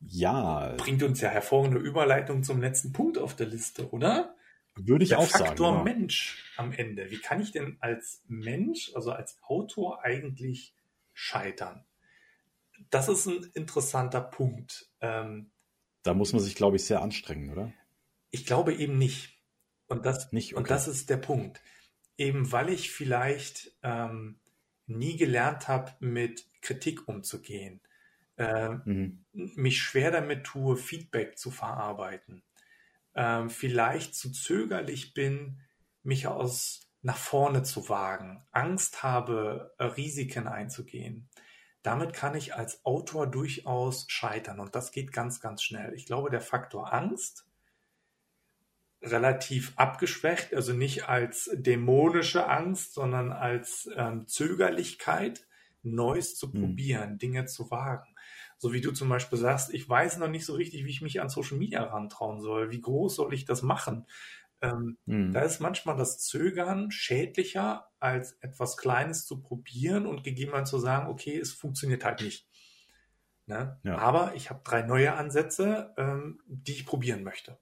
ja, Bringt uns ja hervorragende Überleitung zum letzten Punkt auf der Liste, oder? würde ich der auch Faktor sagen. ja. Mensch am Ende. Wie kann ich denn als Mensch, also als Autor eigentlich scheitern? Das ist ein interessanter Punkt. Ähm, Da muss man sich, glaube ich, sehr anstrengen, oder? ich glaube eben nicht. Und das, Nicht? und Okay. das ist der Punkt. Eben weil ich vielleicht ähm, nie gelernt habe, mit Kritik umzugehen, äh, Mhm. mich schwer damit tue, Feedback zu verarbeiten, ähm, vielleicht zu zögerlich bin, mich aus nach vorne zu wagen, Angst habe, äh, Risiken einzugehen. Damit kann ich als Autor durchaus scheitern und das geht ganz, ganz schnell. Ich glaube, der Faktor Angst relativ abgeschwächt, also nicht als dämonische Angst, sondern als ähm, Zögerlichkeit, Neues zu Mhm. probieren, Dinge zu wagen. So wie du zum Beispiel sagst, ich weiß noch nicht so richtig, wie ich mich an Social Media rantrauen soll. Wie groß soll ich das machen? Ähm, Mhm. da ist manchmal das Zögern schädlicher, als etwas Kleines zu probieren und gegebenenfalls zu sagen, okay, es funktioniert halt nicht. Ne? Ja. Aber ich habe drei neue Ansätze, ähm, die ich probieren möchte.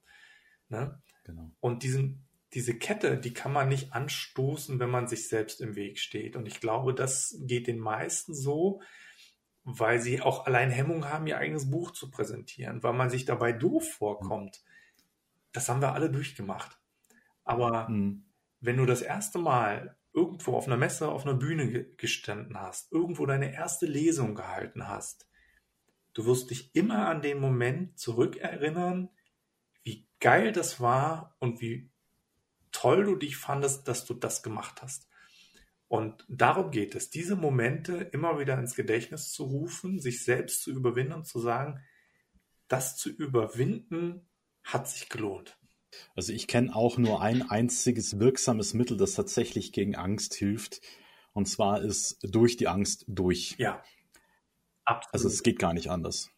Ne? Genau. Und diesen, diese Kette, die kann man nicht anstoßen, wenn man sich selbst im Weg steht. Und ich glaube, das geht den meisten so, weil sie auch allein Hemmung haben, ihr eigenes Buch zu präsentieren, weil man sich dabei doof vorkommt. Das haben wir alle durchgemacht. Aber Mhm. wenn du das erste Mal irgendwo auf einer Messe, auf einer Bühne ge- gestanden hast, irgendwo deine erste Lesung gehalten hast, du wirst dich immer an den Moment zurückerinnern, wie geil das war und wie toll du dich fandest, dass du das gemacht hast. Und darum geht es, diese Momente immer wieder ins Gedächtnis zu rufen, sich selbst zu überwinden und zu sagen, das zu überwinden hat sich gelohnt. Also ich kenne auch nur ein einziges wirksames Mittel, das tatsächlich gegen Angst hilft. Und zwar ist durch die Angst durch. Ja. Absolut. Also es geht gar nicht anders.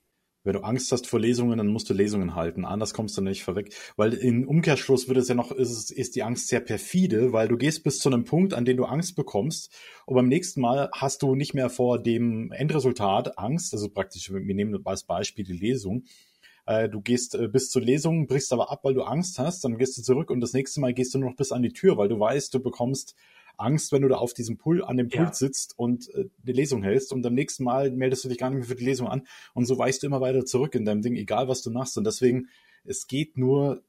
Wenn du Angst hast vor Lesungen, dann musst du Lesungen halten. Anders kommst du nicht vorweg. Weil im Umkehrschluss wird es ja noch, ist, ist die Angst sehr perfide, weil du gehst bis zu einem Punkt, an dem du Angst bekommst. Und beim nächsten Mal hast du nicht mehr vor dem Endresultat Angst. Also praktisch, wir nehmen als Beispiel die Lesung. Äh, du gehst äh, bis zur Lesung, brichst aber ab, weil du Angst hast, dann gehst du zurück und das nächste Mal gehst du nur noch bis an die Tür, weil du weißt, du bekommst Angst, wenn du da auf diesem Pult, an dem Pult ja. sitzt und äh, die Lesung hältst und am nächsten Mal meldest du dich gar nicht mehr für die Lesung an und so weißt du immer weiter zurück in deinem Ding, egal was du machst und deswegen, es geht nur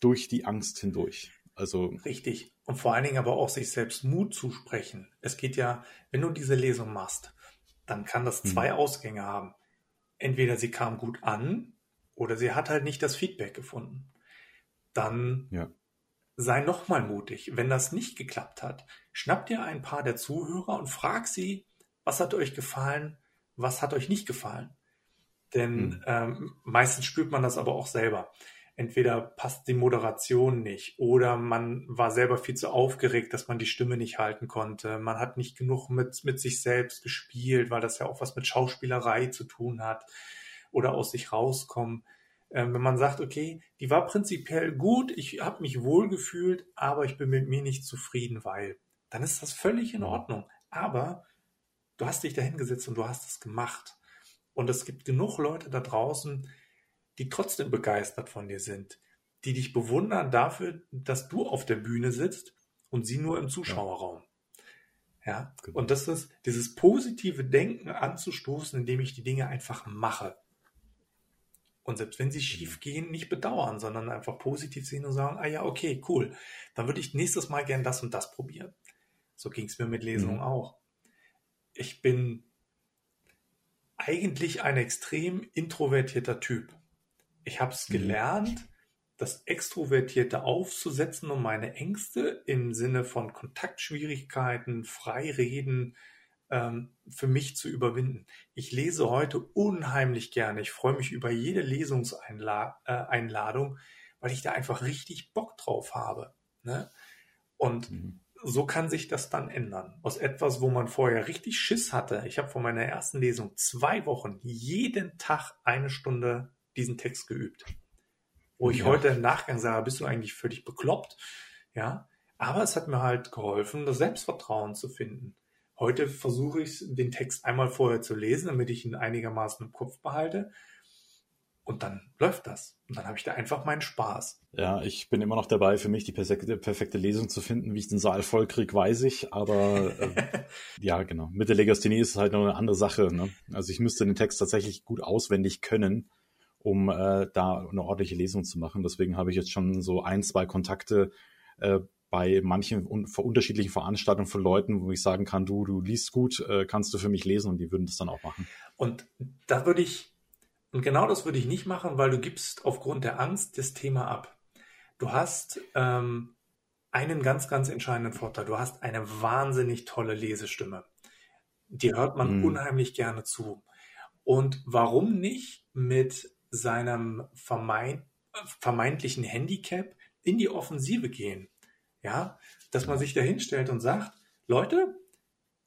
durch die Angst hindurch. Also richtig und vor allen Dingen aber auch sich selbst Mut zusprechen. Es geht ja, wenn du diese Lesung machst, dann kann das zwei hm. Ausgänge haben. Entweder sie kam gut an oder sie hat halt nicht das Feedback gefunden. Dann ja sei nochmal mutig. Wenn das nicht geklappt hat, schnapp dir ein paar der Zuhörer und frag sie, was hat euch gefallen, was hat euch nicht gefallen. Denn hm. ähm, meistens spürt man das aber auch selber. Entweder passt die Moderation nicht oder man war selber viel zu aufgeregt, dass man die Stimme nicht halten konnte. Man hat nicht genug mit, mit sich selbst gespielt, weil das ja auch was mit Schauspielerei zu tun hat oder aus sich rauskommen. Ähm, wenn man sagt, okay, die war prinzipiell gut, ich habe mich wohl gefühlt, aber ich bin mit mir nicht zufrieden, weil, dann ist das völlig in Ordnung. Aber du hast dich da hingesetzt und du hast es gemacht. Und es gibt genug Leute da draußen, die trotzdem begeistert von dir sind, die dich bewundern dafür, dass du auf der Bühne sitzt und sie nur im Zuschauerraum. Ja, genau. und das ist dieses positive Denken anzustoßen, indem ich die Dinge einfach mache. Und selbst wenn sie schief gehen, nicht bedauern, sondern einfach positiv sehen und sagen, ah ja, okay, cool, dann würde ich nächstes Mal gern das und das probieren. So ging es mir mit Lesungen mhm. auch. Ich bin eigentlich ein extrem introvertierter Typ. Ich habe es mhm. gelernt, das Extrovertierte aufzusetzen, um meine Ängste im Sinne von Kontaktschwierigkeiten, Freireden, ähm, für mich zu überwinden. Ich lese heute unheimlich gerne. Ich freue mich über jede Lesungseinladung, äh, weil ich da einfach richtig Bock drauf habe. Ne? Und mhm. so kann sich das dann ändern. Aus etwas, wo man vorher richtig Schiss hatte. Ich habe vor meiner ersten Lesung zwei Wochen jeden Tag eine Stunde diesen Text geübt. Wo ich ja. heute im Nachgang sage, bist du eigentlich völlig bekloppt? Ja. Aber es hat mir halt geholfen, das Selbstvertrauen zu finden. Heute versuche ich den Text einmal vorher zu lesen, damit ich ihn einigermaßen im Kopf behalte. Und dann läuft das. Und dann habe ich da einfach meinen Spaß. Ja, ich bin immer noch dabei, für mich die perfekte, perfekte Lesung zu finden. Wie ich den Saal voll kriege, weiß ich. Aber (laughs) äh, ja, genau. Mit der Legasthenie ist es halt noch eine andere Sache. Ne? Also ich müsste den Text tatsächlich gut auswendig können, um äh, da eine ordentliche Lesung zu machen. Deswegen habe ich jetzt schon so ein, zwei Kontakte äh, bei manchen unterschiedlichen Veranstaltungen von Leuten, wo ich sagen kann, du, du liest gut, äh, kannst du für mich lesen und die würden das dann auch machen. Und da würde ich, und genau das würde ich nicht machen, weil du gibst aufgrund der Angst das Thema ab. Du hast ähm, einen ganz, ganz entscheidenden Vorteil. Du hast eine wahnsinnig tolle Lesestimme. Die hört man hm. unheimlich gerne zu. Und warum nicht mit seinem vermeint, vermeintlichen Handicap in die Offensive gehen? Ja, dass man sich da hinstellt und sagt, Leute,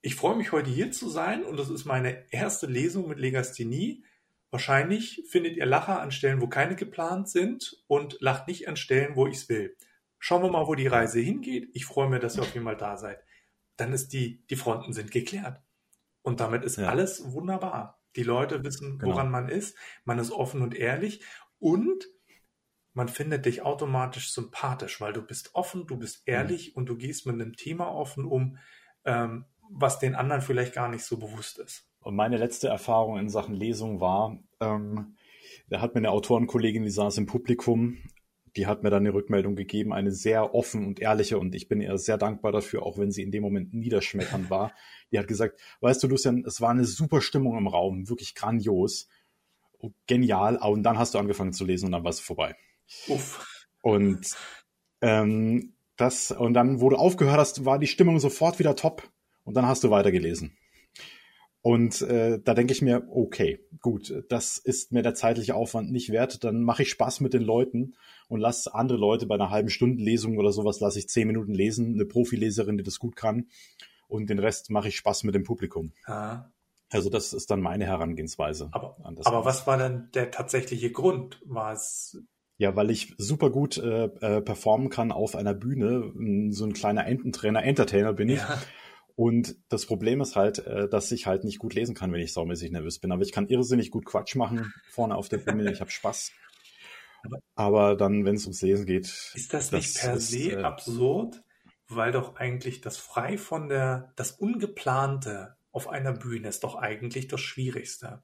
ich freue mich heute hier zu sein und das ist meine erste Lesung mit Legasthenie. Wahrscheinlich findet ihr Lacher an Stellen, wo keine geplant sind und lacht nicht an Stellen, wo ich es will. Schauen wir mal, wo die Reise hingeht. Ich freue mich, dass ihr auf jeden Fall da seid. Dann ist die, die Fronten sind geklärt. Und damit ist ja. alles wunderbar. Die Leute wissen, genau. woran genau. man ist. Man ist offen und ehrlich. Und man findet dich automatisch sympathisch, weil du bist offen, du bist mhm. ehrlich mhm. und du gehst mit einem Thema offen um, ähm, was den anderen vielleicht gar nicht so bewusst ist. Und meine letzte Erfahrung in Sachen Lesung war, ähm, da hat mir eine Autorenkollegin, die saß im Publikum, die hat mir dann eine Rückmeldung gegeben, eine sehr offen und ehrliche und ich bin ihr sehr dankbar dafür, auch wenn sie in dem Moment niederschmetternd war. Die hat gesagt, weißt du, Lucian, es war eine super Stimmung im Raum, wirklich grandios, genial, und dann hast du angefangen zu lesen und dann war es vorbei. Uff. Und ähm, das, und dann, wo du aufgehört hast, war die Stimmung sofort wieder top und dann hast du weitergelesen. Und äh, da denke ich mir, okay, gut, das ist mir der zeitliche Aufwand nicht wert. Dann mache ich Spaß mit den Leuten und lasse andere Leute bei einer halben Stunde Lesung oder sowas, lasse ich zehn Minuten lesen, eine Profileserin, die das gut kann. Und den Rest mache ich Spaß mit dem Publikum. Ah. Also das ist dann meine Herangehensweise. Aber, aber was war denn der tatsächliche Grund? War es ja, weil ich super gut äh, äh, performen kann auf einer Bühne. So ein kleiner Ententrainer, Entertainer bin ich. Ja. Und das Problem ist halt, äh, dass ich halt nicht gut lesen kann, wenn ich saumäßig nervös bin. Aber ich kann irrsinnig gut Quatsch machen vorne auf der Bühne. Ich habe Spaß. Aber dann, wenn es ums Lesen geht. Ist das nicht das per ist, se äh, absurd? Weil doch eigentlich das frei von der, das Ungeplante auf einer Bühne ist doch eigentlich das Schwierigste.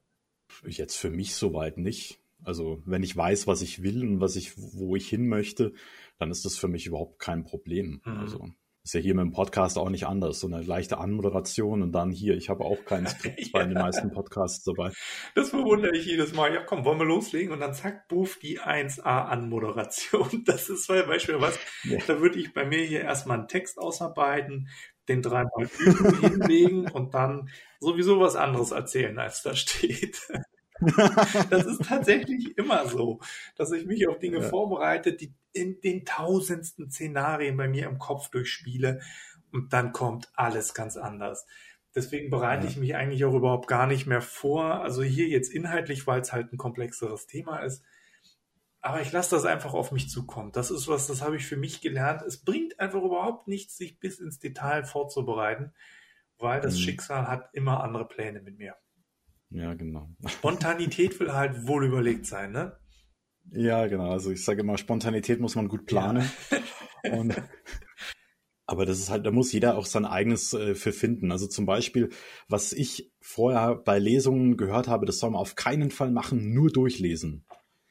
Jetzt für mich soweit nicht. Also wenn ich weiß, was ich will und was ich, wo ich hin möchte, dann ist das für mich überhaupt kein Problem. Mhm. Also ist ja hier mit dem Podcast auch nicht anders. So eine leichte Anmoderation und dann hier, ich habe auch kein Skript (laughs) ja. bei den meisten Podcasts dabei. Das bewundere ich jedes Mal. Ja, komm, wollen wir loslegen? Und dann zack, buff, die 1A-Anmoderation. (laughs) Das ist zum Beispiel was, ja. da würde ich bei mir hier erstmal einen Text ausarbeiten, den dreimal (laughs) hinlegen und dann sowieso was anderes erzählen, als da steht. (laughs) das ist tatsächlich immer so, dass ich mich auf Dinge ja. vorbereite, die in den tausendsten Szenarien bei mir im Kopf durchspiele und dann kommt alles ganz anders. Deswegen bereite ja. ich mich eigentlich auch überhaupt gar nicht mehr vor. Also hier jetzt inhaltlich, weil es halt ein komplexeres Thema ist. Aber ich lasse das einfach auf mich zukommen. Das ist was, das habe ich für mich gelernt. Es bringt einfach überhaupt nichts, sich bis ins Detail vorzubereiten, weil das mhm. Schicksal hat immer andere Pläne mit mir. Ja, genau. Spontanität will halt wohl überlegt sein, ne? Ja, genau. Also ich sage immer, Spontanität muss man gut planen. Ja. Und, (laughs) aber das ist halt, da muss jeder auch sein eigenes äh, für finden. Also zum Beispiel, was ich vorher bei Lesungen gehört habe, das soll man auf keinen Fall machen, nur durchlesen.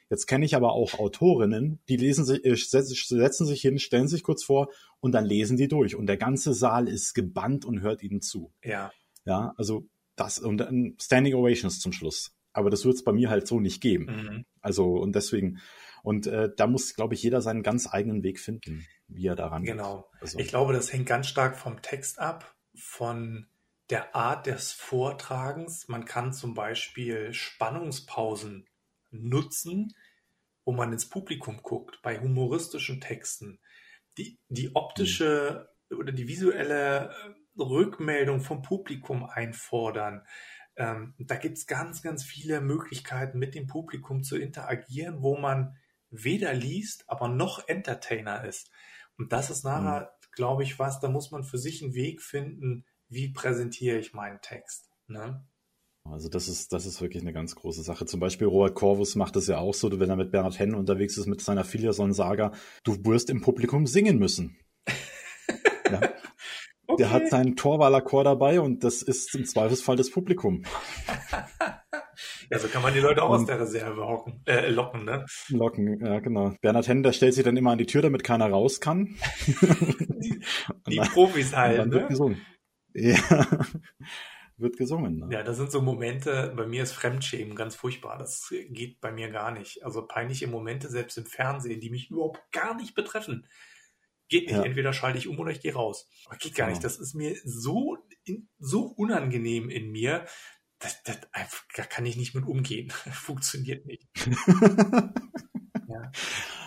Jetzt kenne ich aber auch Autorinnen, die lesen sich, äh, setzen sich hin, stellen sich kurz vor und dann lesen die durch. Und der ganze Saal ist gebannt und hört ihnen zu. Ja. Ja, also das und dann Standing Ovations zum Schluss. Aber das wird es bei mir halt so nicht geben. Mhm. Also und deswegen und äh, da muss, glaube ich, jeder seinen ganz eigenen Weg finden, wie er daran Genau. Also, ich glaube, das hängt ganz stark vom Text ab, von der Art des Vortragens. Man kann zum Beispiel Spannungspausen nutzen, wo man ins Publikum guckt, bei humoristischen Texten. Die, die optische mhm. oder die visuelle Rückmeldung vom Publikum einfordern. Ähm, da gibt es ganz, ganz viele Möglichkeiten, mit dem Publikum zu interagieren, wo man weder liest, aber noch Entertainer ist. Und das ist nachher, mhm. glaube ich, was, da muss man für sich einen Weg finden, wie präsentiere ich meinen Text. Ne? Also das ist, das ist wirklich eine ganz große Sache. Zum Beispiel Robert Corvus macht das ja auch so, wenn er mit Bernhard Henn unterwegs ist mit seiner Filiason-Saga, du wirst im Publikum singen müssen. (laughs) ja. Okay. Der hat seinen Torwahlachor dabei und das ist im Zweifelsfall das Publikum. (laughs) ja, so kann man die Leute auch und aus der Reserve hocken, äh, locken, ne? Locken, ja, genau. Bernhard Henn, der stellt sich dann immer an die Tür, damit keiner raus kann. (laughs) die, (laughs) die dann, Profis halt, dann ne? Wird gesungen. Ja, wird gesungen. Ne? Ja, das sind so Momente, bei mir ist Fremdschämen ganz furchtbar. Das geht bei mir gar nicht. Also peinliche Momente, selbst im Fernsehen, die mich überhaupt gar nicht betreffen. Geht nicht, ja. entweder schalte ich um oder ich gehe raus. Aber geht gar genau. nicht. Das ist mir so, so unangenehm in mir. Das, das, da kann ich nicht mit umgehen. (laughs) Funktioniert nicht. (laughs) ja.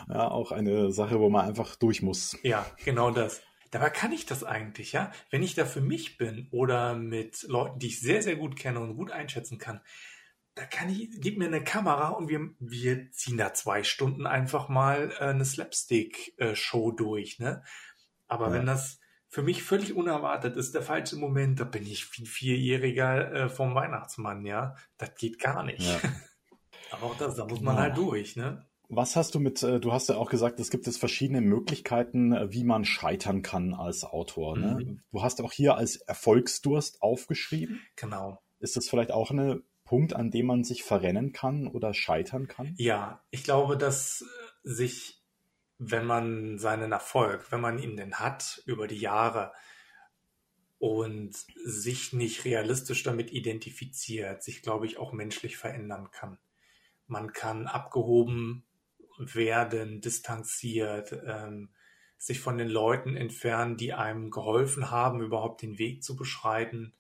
ja, auch eine Sache, wo man einfach durch muss. Ja, genau das. Dabei kann ich das eigentlich, ja. Wenn ich da für mich bin oder mit Leuten, die ich sehr, sehr gut kenne und gut einschätzen kann, da kann ich, gib mir eine Kamera und wir, wir ziehen da zwei Stunden einfach mal äh, eine Slapstick-Show durch, ne? Aber ja. wenn das für mich völlig unerwartet ist, der falsche Moment, da bin ich wie ein Vierjähriger äh, vom Weihnachtsmann, ja? Das geht gar nicht. Ja. (laughs) Aber auch das, da muss man halt durch, ne? Was hast du mit, äh, du hast ja auch gesagt, es gibt jetzt verschiedene Möglichkeiten, äh, wie man scheitern kann als Autor. Ne? Mhm. Du hast auch hier als Erfolgsdurst aufgeschrieben. Genau. Ist das vielleicht auch eine Punkt, an dem man sich verrennen kann oder scheitern kann? Ja, ich glaube, dass sich, wenn man seinen Erfolg, wenn man ihn denn hat über die Jahre und sich nicht realistisch damit identifiziert, sich, glaube ich, auch menschlich verändern kann. Man kann abgehoben werden, distanziert, ähm, sich von den Leuten entfernen, die einem geholfen haben, überhaupt den Weg zu beschreiten.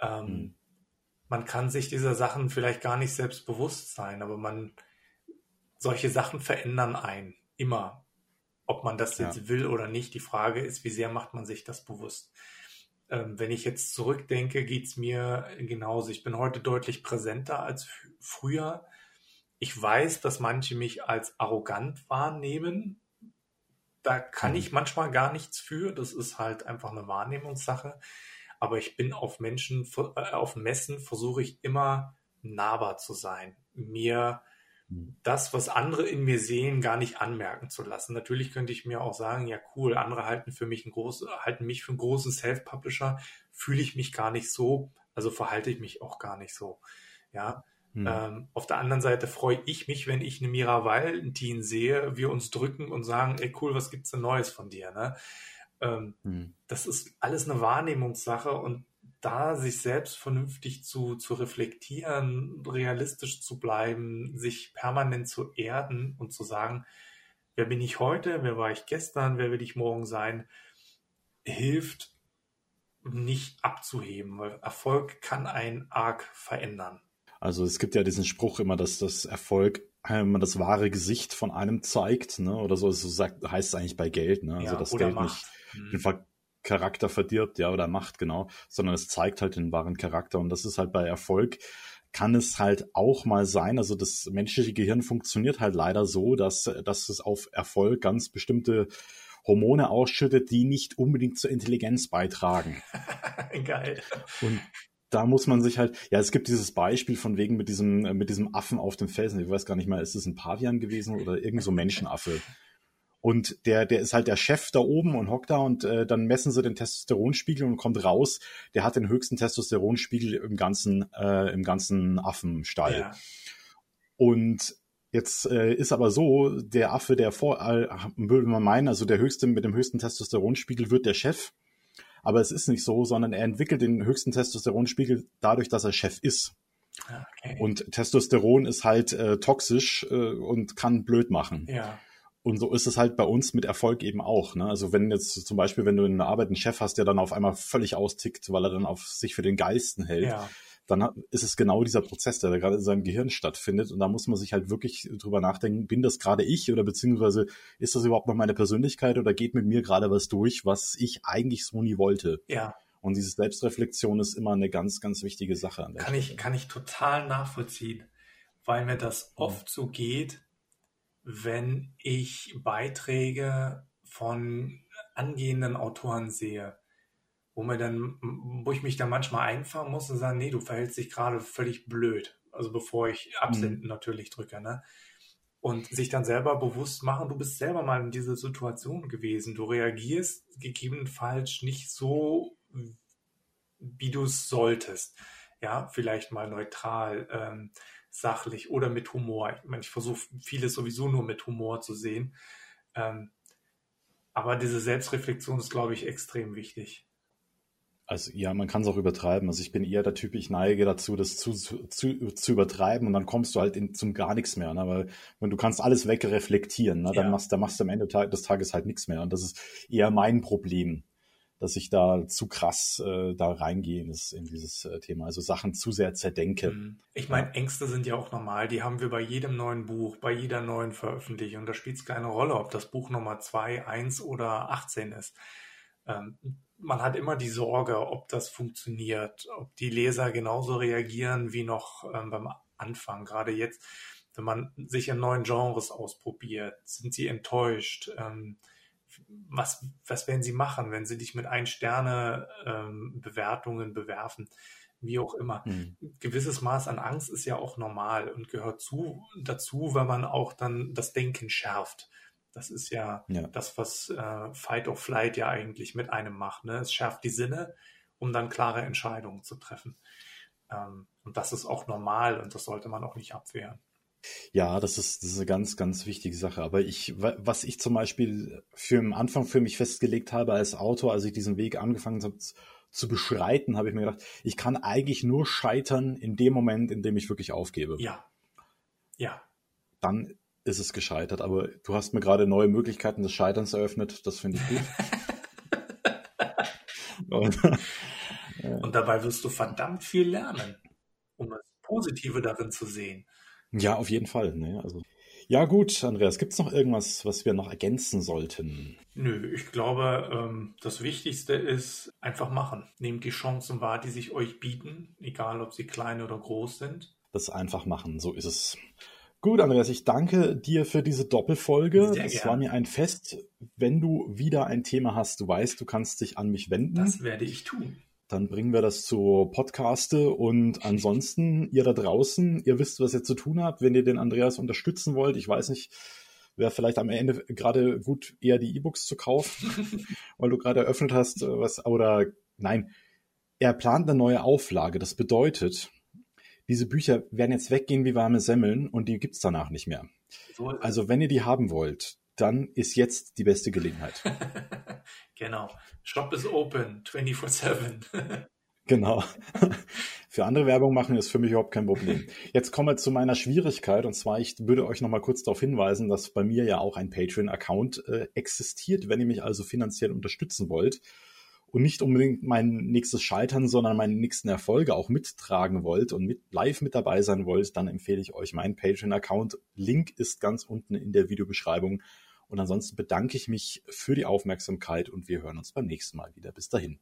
Ähm, hm man kann sich dieser Sachen vielleicht gar nicht selbst bewusst sein, aber man, solche Sachen verändern einen immer. Ob man das jetzt ja. will oder nicht, die Frage ist, wie sehr macht man sich das bewusst? Ähm, wenn ich jetzt zurückdenke, geht's mir genauso. Ich bin heute deutlich präsenter als früher. Ich weiß, dass manche mich als arrogant wahrnehmen. Da kann mhm. ich manchmal gar nichts für. Das ist halt einfach eine Wahrnehmungssache. Aber ich bin auf Menschen, äh, auf Messen versuche ich immer nahbar zu sein, mir hm. das, was andere in mir sehen, gar nicht anmerken zu lassen. Natürlich könnte ich mir auch sagen, ja cool, andere halten für mich einen großen, halten mich für einen großen Self-Publisher, fühle ich mich gar nicht so, also verhalte ich mich auch gar nicht so. Ja. Hm. Ähm, auf der anderen Seite freue ich mich, wenn ich eine Mira Valentin sehe, wir uns drücken und sagen, ey cool, was gibt's denn Neues von dir? Ne? Ähm, hm. Das ist alles eine Wahrnehmungssache und da sich selbst vernünftig zu, zu reflektieren, realistisch zu bleiben, sich permanent zu erden und zu sagen, wer bin ich heute, wer war ich gestern, wer will ich morgen sein, hilft nicht abzuheben, weil Erfolg kann einen arg verändern. Also es gibt ja diesen Spruch immer, dass das Erfolg immer das wahre Gesicht von einem zeigt, ne? Oder so, so sagt, heißt es eigentlich bei Geld, ne? Also ja, das Geld Macht. nicht hm. den Charakter verdirbt, ja, oder Macht, genau, sondern es zeigt halt den wahren Charakter. Und das ist halt bei Erfolg kann es halt auch mal sein, also das menschliche Gehirn funktioniert halt leider so, dass, dass es auf Erfolg ganz bestimmte Hormone ausschüttet, die nicht unbedingt zur Intelligenz beitragen. (laughs) Geil. Und da muss man sich halt, ja, es gibt dieses Beispiel von wegen mit diesem, mit diesem Affen auf dem Felsen. Ich weiß gar nicht mal, ist es ein Pavian gewesen oder irgend so Menschenaffe? Und der, der ist halt der Chef da oben und hockt da und äh, dann messen sie den Testosteronspiegel und kommt raus, der hat den höchsten Testosteronspiegel im ganzen, äh, im ganzen Affenstall. Ja. Und jetzt äh, ist aber so, der Affe, der vor, äh, würde man meinen, also der höchste mit dem höchsten Testosteronspiegel wird der Chef. Aber es ist nicht so, sondern er entwickelt den höchsten Testosteronspiegel dadurch, dass er Chef ist. Ah, okay. Und Testosteron ist halt äh, toxisch äh, und kann blöd machen. Ja. Und so ist es halt bei uns mit Erfolg eben auch. Ne? Also wenn jetzt zum Beispiel, wenn du in der Arbeit einen Chef hast, der dann auf einmal völlig austickt, weil er dann auf sich für den Geisten hält, ja dann ist es genau dieser Prozess, der da gerade in seinem Gehirn stattfindet. Und da muss man sich halt wirklich drüber nachdenken, bin das gerade ich oder beziehungsweise ist das überhaupt noch meine Persönlichkeit oder geht mit mir gerade was durch, was ich eigentlich so nie wollte? Ja. Und diese Selbstreflexion ist immer eine ganz, ganz wichtige Sache. An der kann ich, kann ich total nachvollziehen, weil mir das oft so geht, wenn ich Beiträge von angehenden Autoren sehe wo mir dann, wo ich mich dann manchmal einfahren muss und sagen, nee, du verhältst dich gerade völlig blöd. Also bevor ich Absenden mhm. natürlich drücke, ne? Und sich dann selber bewusst machen, du bist selber mal in dieser Situation gewesen. Du reagierst gegebenenfalls nicht so, wie du es solltest. Ja, vielleicht mal neutral, ähm, sachlich oder mit Humor. Ich meine, ich versuche vieles sowieso nur mit Humor zu sehen. Ähm, aber diese Selbstreflexion ist, glaube ich, extrem wichtig. Also ja, man kann es auch übertreiben. Also ich bin eher der Typ, ich neige dazu, das zu, zu, zu übertreiben und dann kommst du halt in, zum gar nichts mehr. Ne? Weil wenn du kannst alles wegreflektieren, ne? dann ja. machst, dann machst du am Ende des Tages halt nichts mehr. Und das ist eher mein Problem, dass ich da zu krass äh, da reingehe in, das, in dieses äh, Thema. Also Sachen zu sehr zerdenke. Mhm. Ich meine, Ängste sind ja auch normal. Die haben wir bei jedem neuen Buch, bei jeder neuen Veröffentlichung. Da spielt es keine Rolle, ob das Buch Nummer zwei, eins oder 18 ist. Ähm, man hat immer die Sorge, ob das funktioniert, ob die Leser genauso reagieren wie noch ähm, beim Anfang. Gerade jetzt, wenn man sich in neuen Genres ausprobiert, sind sie enttäuscht. Ähm, was, was werden sie machen, wenn sie dich mit ein Sterne ähm, Bewertungen bewerfen? Wie auch immer. Mhm. gewisses Maß an Angst ist ja auch normal und gehört zu, dazu, weil man auch dann das Denken schärft. Das ist ja, ja. das, was äh, Fight or Flight ja eigentlich mit einem macht. Ne? Es schärft die Sinne, um dann klare Entscheidungen zu treffen. Ähm, und das ist auch normal und das sollte man auch nicht abwehren. Ja, das ist, das ist eine ganz, ganz wichtige Sache. Aber ich, was ich zum Beispiel für am Anfang für mich festgelegt habe als Autor, als ich diesen Weg angefangen habe zu beschreiten, habe ich mir gedacht, ich kann eigentlich nur scheitern in dem Moment, in dem ich wirklich aufgebe. Ja. Ja. Dann ist es gescheitert. Aber du hast mir gerade neue Möglichkeiten des Scheiterns eröffnet. Das finde ich gut. (laughs) Und, Und dabei wirst du verdammt viel lernen, um das Positive darin zu sehen. Ja, auf jeden Fall. Ne? Also, ja gut, Andreas, gibt es noch irgendwas, was wir noch ergänzen sollten? Nö, ich glaube, ähm, das Wichtigste ist einfach machen. Nehmt die Chancen wahr, die sich euch bieten, egal ob sie klein oder groß sind. Das einfach machen, so ist es. Gut, Andreas, ich danke dir für diese Doppelfolge. Sehr es gern. war mir ein Fest. Wenn du wieder ein Thema hast, du weißt, du kannst dich an mich wenden. Das werde ich tun. Dann bringen wir das zu Podcaste und ansonsten, ihr da draußen, ihr wisst, was ihr zu tun habt, wenn ihr den Andreas unterstützen wollt. Ich weiß nicht, wäre vielleicht am Ende gerade gut, eher die E-Books zu kaufen, (laughs) weil du gerade eröffnet hast, was, oder nein, er plant eine neue Auflage. Das bedeutet, diese Bücher werden jetzt weggehen wie warme Semmeln und die gibt's danach nicht mehr. So also wenn ihr die haben wollt, dann ist jetzt die beste Gelegenheit. (laughs) genau. Shop is open 24-7. (laughs) genau. (laughs) Für andere Werbung machen ist für mich überhaupt kein Problem. Jetzt kommen wir zu meiner Schwierigkeit und zwar, ich würde euch nochmal kurz darauf hinweisen, dass bei mir ja auch ein Patreon-Account äh, existiert. Wenn ihr mich also finanziell unterstützen wollt, und nicht unbedingt mein nächstes Scheitern, sondern meine nächsten Erfolge auch mittragen wollt und mit live mit dabei sein wollt, dann empfehle ich euch meinen Patreon-Account. Link ist ganz unten in der Videobeschreibung. Und ansonsten bedanke ich mich für die Aufmerksamkeit und wir hören uns beim nächsten Mal wieder. Bis dahin.